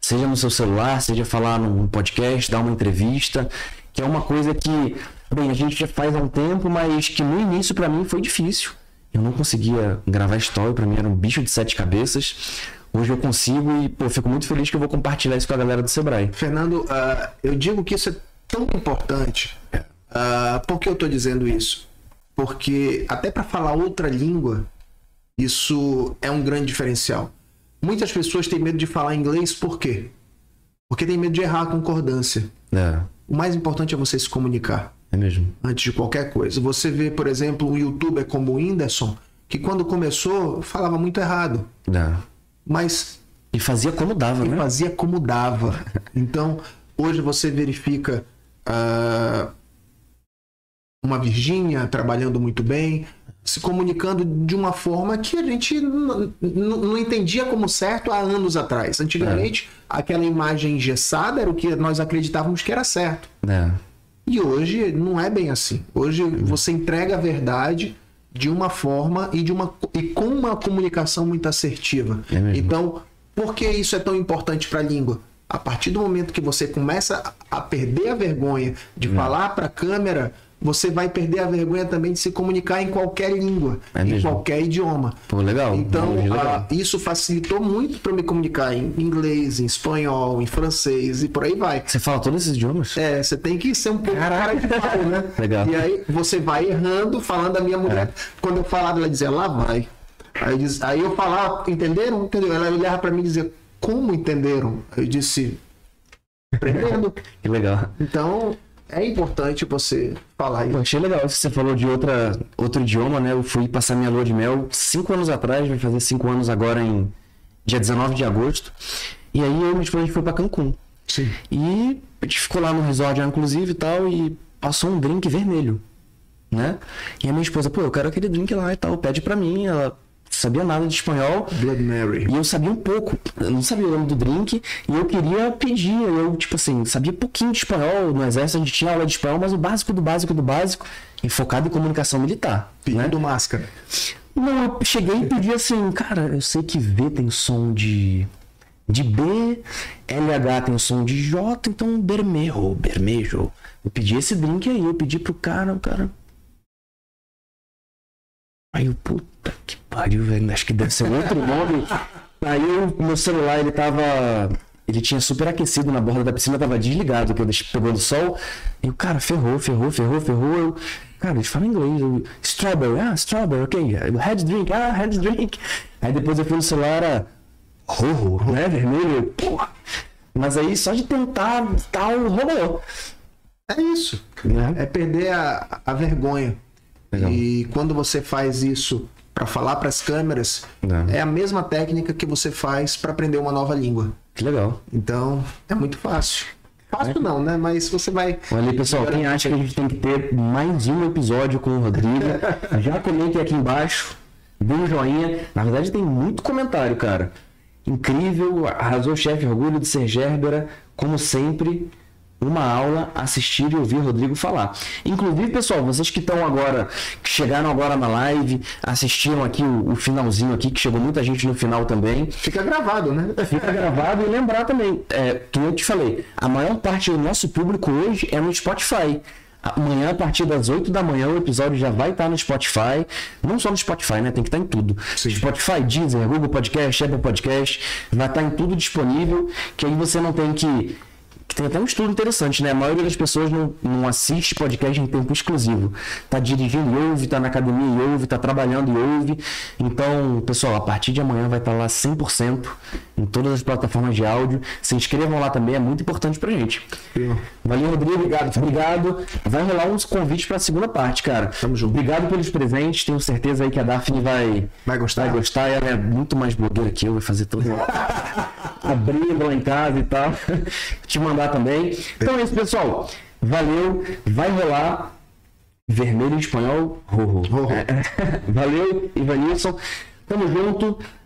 Seja no seu celular, seja falar num podcast, dar uma entrevista, que é uma coisa que, bem, a gente já faz há um tempo, mas que no início para mim foi difícil. Eu não conseguia gravar story, para mim era um bicho de sete cabeças. Hoje eu consigo e, pô, fico muito feliz que eu vou compartilhar isso com a galera do Sebrae. Fernando, ah, eu digo que isso é tão importante. Ah, por que eu estou dizendo isso? Porque até para falar outra língua, isso é um grande diferencial. Muitas pessoas têm medo de falar inglês por quê? Porque tem medo de errar a concordância. É, O mais importante é você se comunicar é mesmo. antes de qualquer coisa. Você vê, por exemplo, um youtuber como o Whindersson, que quando começou falava muito errado, É. mas E fazia como dava, ele né? fazia como dava. Então, hoje você verifica ah, uma Virgínia trabalhando muito bem, se comunicando de uma forma que a gente não entendia como certo há anos atrás. Antigamente, aquela imagem engessada era o que nós acreditávamos que era certo. É. E hoje não é bem assim. Hoje você entrega a verdade de uma forma e de uma e com uma comunicação muito assertiva. É então, por que isso é tão importante para a língua? A partir do momento que você começa a a perder a vergonha de falar para a câmera, você vai perder a vergonha também de se comunicar em qualquer língua, É em qualquer idioma. Pô, legal. Então, Analogia legal. ah, isso facilitou muito para me comunicar em inglês, em espanhol, em francês e por aí vai. Você fala todos esses idiomas? É, você tem que ser um pouco cara de pau, né? Legal. E aí você vai errando, falando a minha mulher. Quando eu falava, ela dizia, lá vai. Aí, diz- aí eu falava, entenderam? Entendeu? Ela olhava para mim e dizia, como entenderam? Eu disse, aprendendo. Que legal. Então, é importante você falar isso. achei legal isso que você falou de outra, outro idioma, né? Eu fui passar minha lua de mel cinco anos atrás, vai fazer cinco anos agora em dia 19 de agosto. E aí eu e minha esposa a gente foi pra Cancún. Sim. E a gente ficou lá no resort inclusive e tal, e passou um drink vermelho, né? E a minha esposa, pô, eu quero aquele drink lá e tal, pede pra mim, ela sabia nada de espanhol. Blood Mary. E eu sabia um pouco, eu não sabia o nome do drink, e eu queria pedir, eu, tipo assim, sabia pouquinho de espanhol, no exército a gente tinha aula de espanhol, mas o básico do básico do básico, e focado em comunicação militar, né? Pedindo máscara. Não, eu cheguei e pedi assim, cara, eu sei que V tem som de, de B, LH tem som de J, então bermejo, bermejo. Eu pedi esse drink aí, eu pedi pro cara, o cara... Aí eu, puta que pariu, velho, acho que deve ser um outro nome. Aí o meu celular, ele tava... Ele tinha super aquecido na borda da piscina, tava desligado, que eu deixei pegando sol. E o cara ferrou, ferrou, ferrou, ferrou. Eu, cara, eles falam inglês. Eu, strawberry, ah, strawberry, ok. Head drink, ah, head drink. Aí depois eu fui no celular, era rojo, né, vermelho. Porra. Mas aí só de tentar tal, rolou. É isso. Né? É perder a, a vergonha. Legal. E quando você faz isso para falar para as câmeras, Não. é a mesma técnica que você faz para aprender uma nova língua. Que legal. Então, é muito fácil. Fácil não, né? Mas você vai. Olha aí, pessoal, quem acha que a gente tem que ter mais um episódio com o Rodrigo, já comentem aqui embaixo, dê um joinha. Na verdade, tem muito comentário, cara. Incrível, arrasou o chefe, orgulho de ser Gerbera, como sempre. Uma aula, assistir e ouvir Rodrigo falar. Inclusive, pessoal, vocês que estão agora, que chegaram agora na live, assistiram aqui o, o finalzinho aqui, que chegou muita gente no final também. Fica gravado, né? Fica gravado e lembrar também, é, que eu te falei, a maior parte do nosso público hoje é no Spotify. Amanhã, a partir das 8 da manhã, o episódio já vai estar no Spotify. Não só no Spotify, né? Tem que estar em tudo. Spotify, Deezer, Google Podcast, Apple Podcast. Vai estar em tudo disponível. Que aí você não tem que. Tem até um estudo interessante, né? A maioria das pessoas não, não assiste podcast em tempo exclusivo. Tá dirigindo e ouve, tá na academia e ouve, tá trabalhando e ouve. Então, pessoal, a partir de amanhã vai estar lá 100% em todas as plataformas de áudio. Se inscrevam lá também, é muito importante pra gente. Valeu, Rodrigo. Obrigado. Obrigado. Vai rolar uns convites pra segunda parte, cara. Tamo junto. Obrigado pelos presentes. Tenho certeza aí que a Daphne vai, Vai gostar. vai gostar. Ela é muito mais blogueira que eu, vai fazer todo abrindo lá em casa e tal. Te mandar também. Então é isso, pessoal. Valeu. Vai rolar. Vermelho em espanhol. Rojo. É. Valeu, Ivanilson. Tamo junto.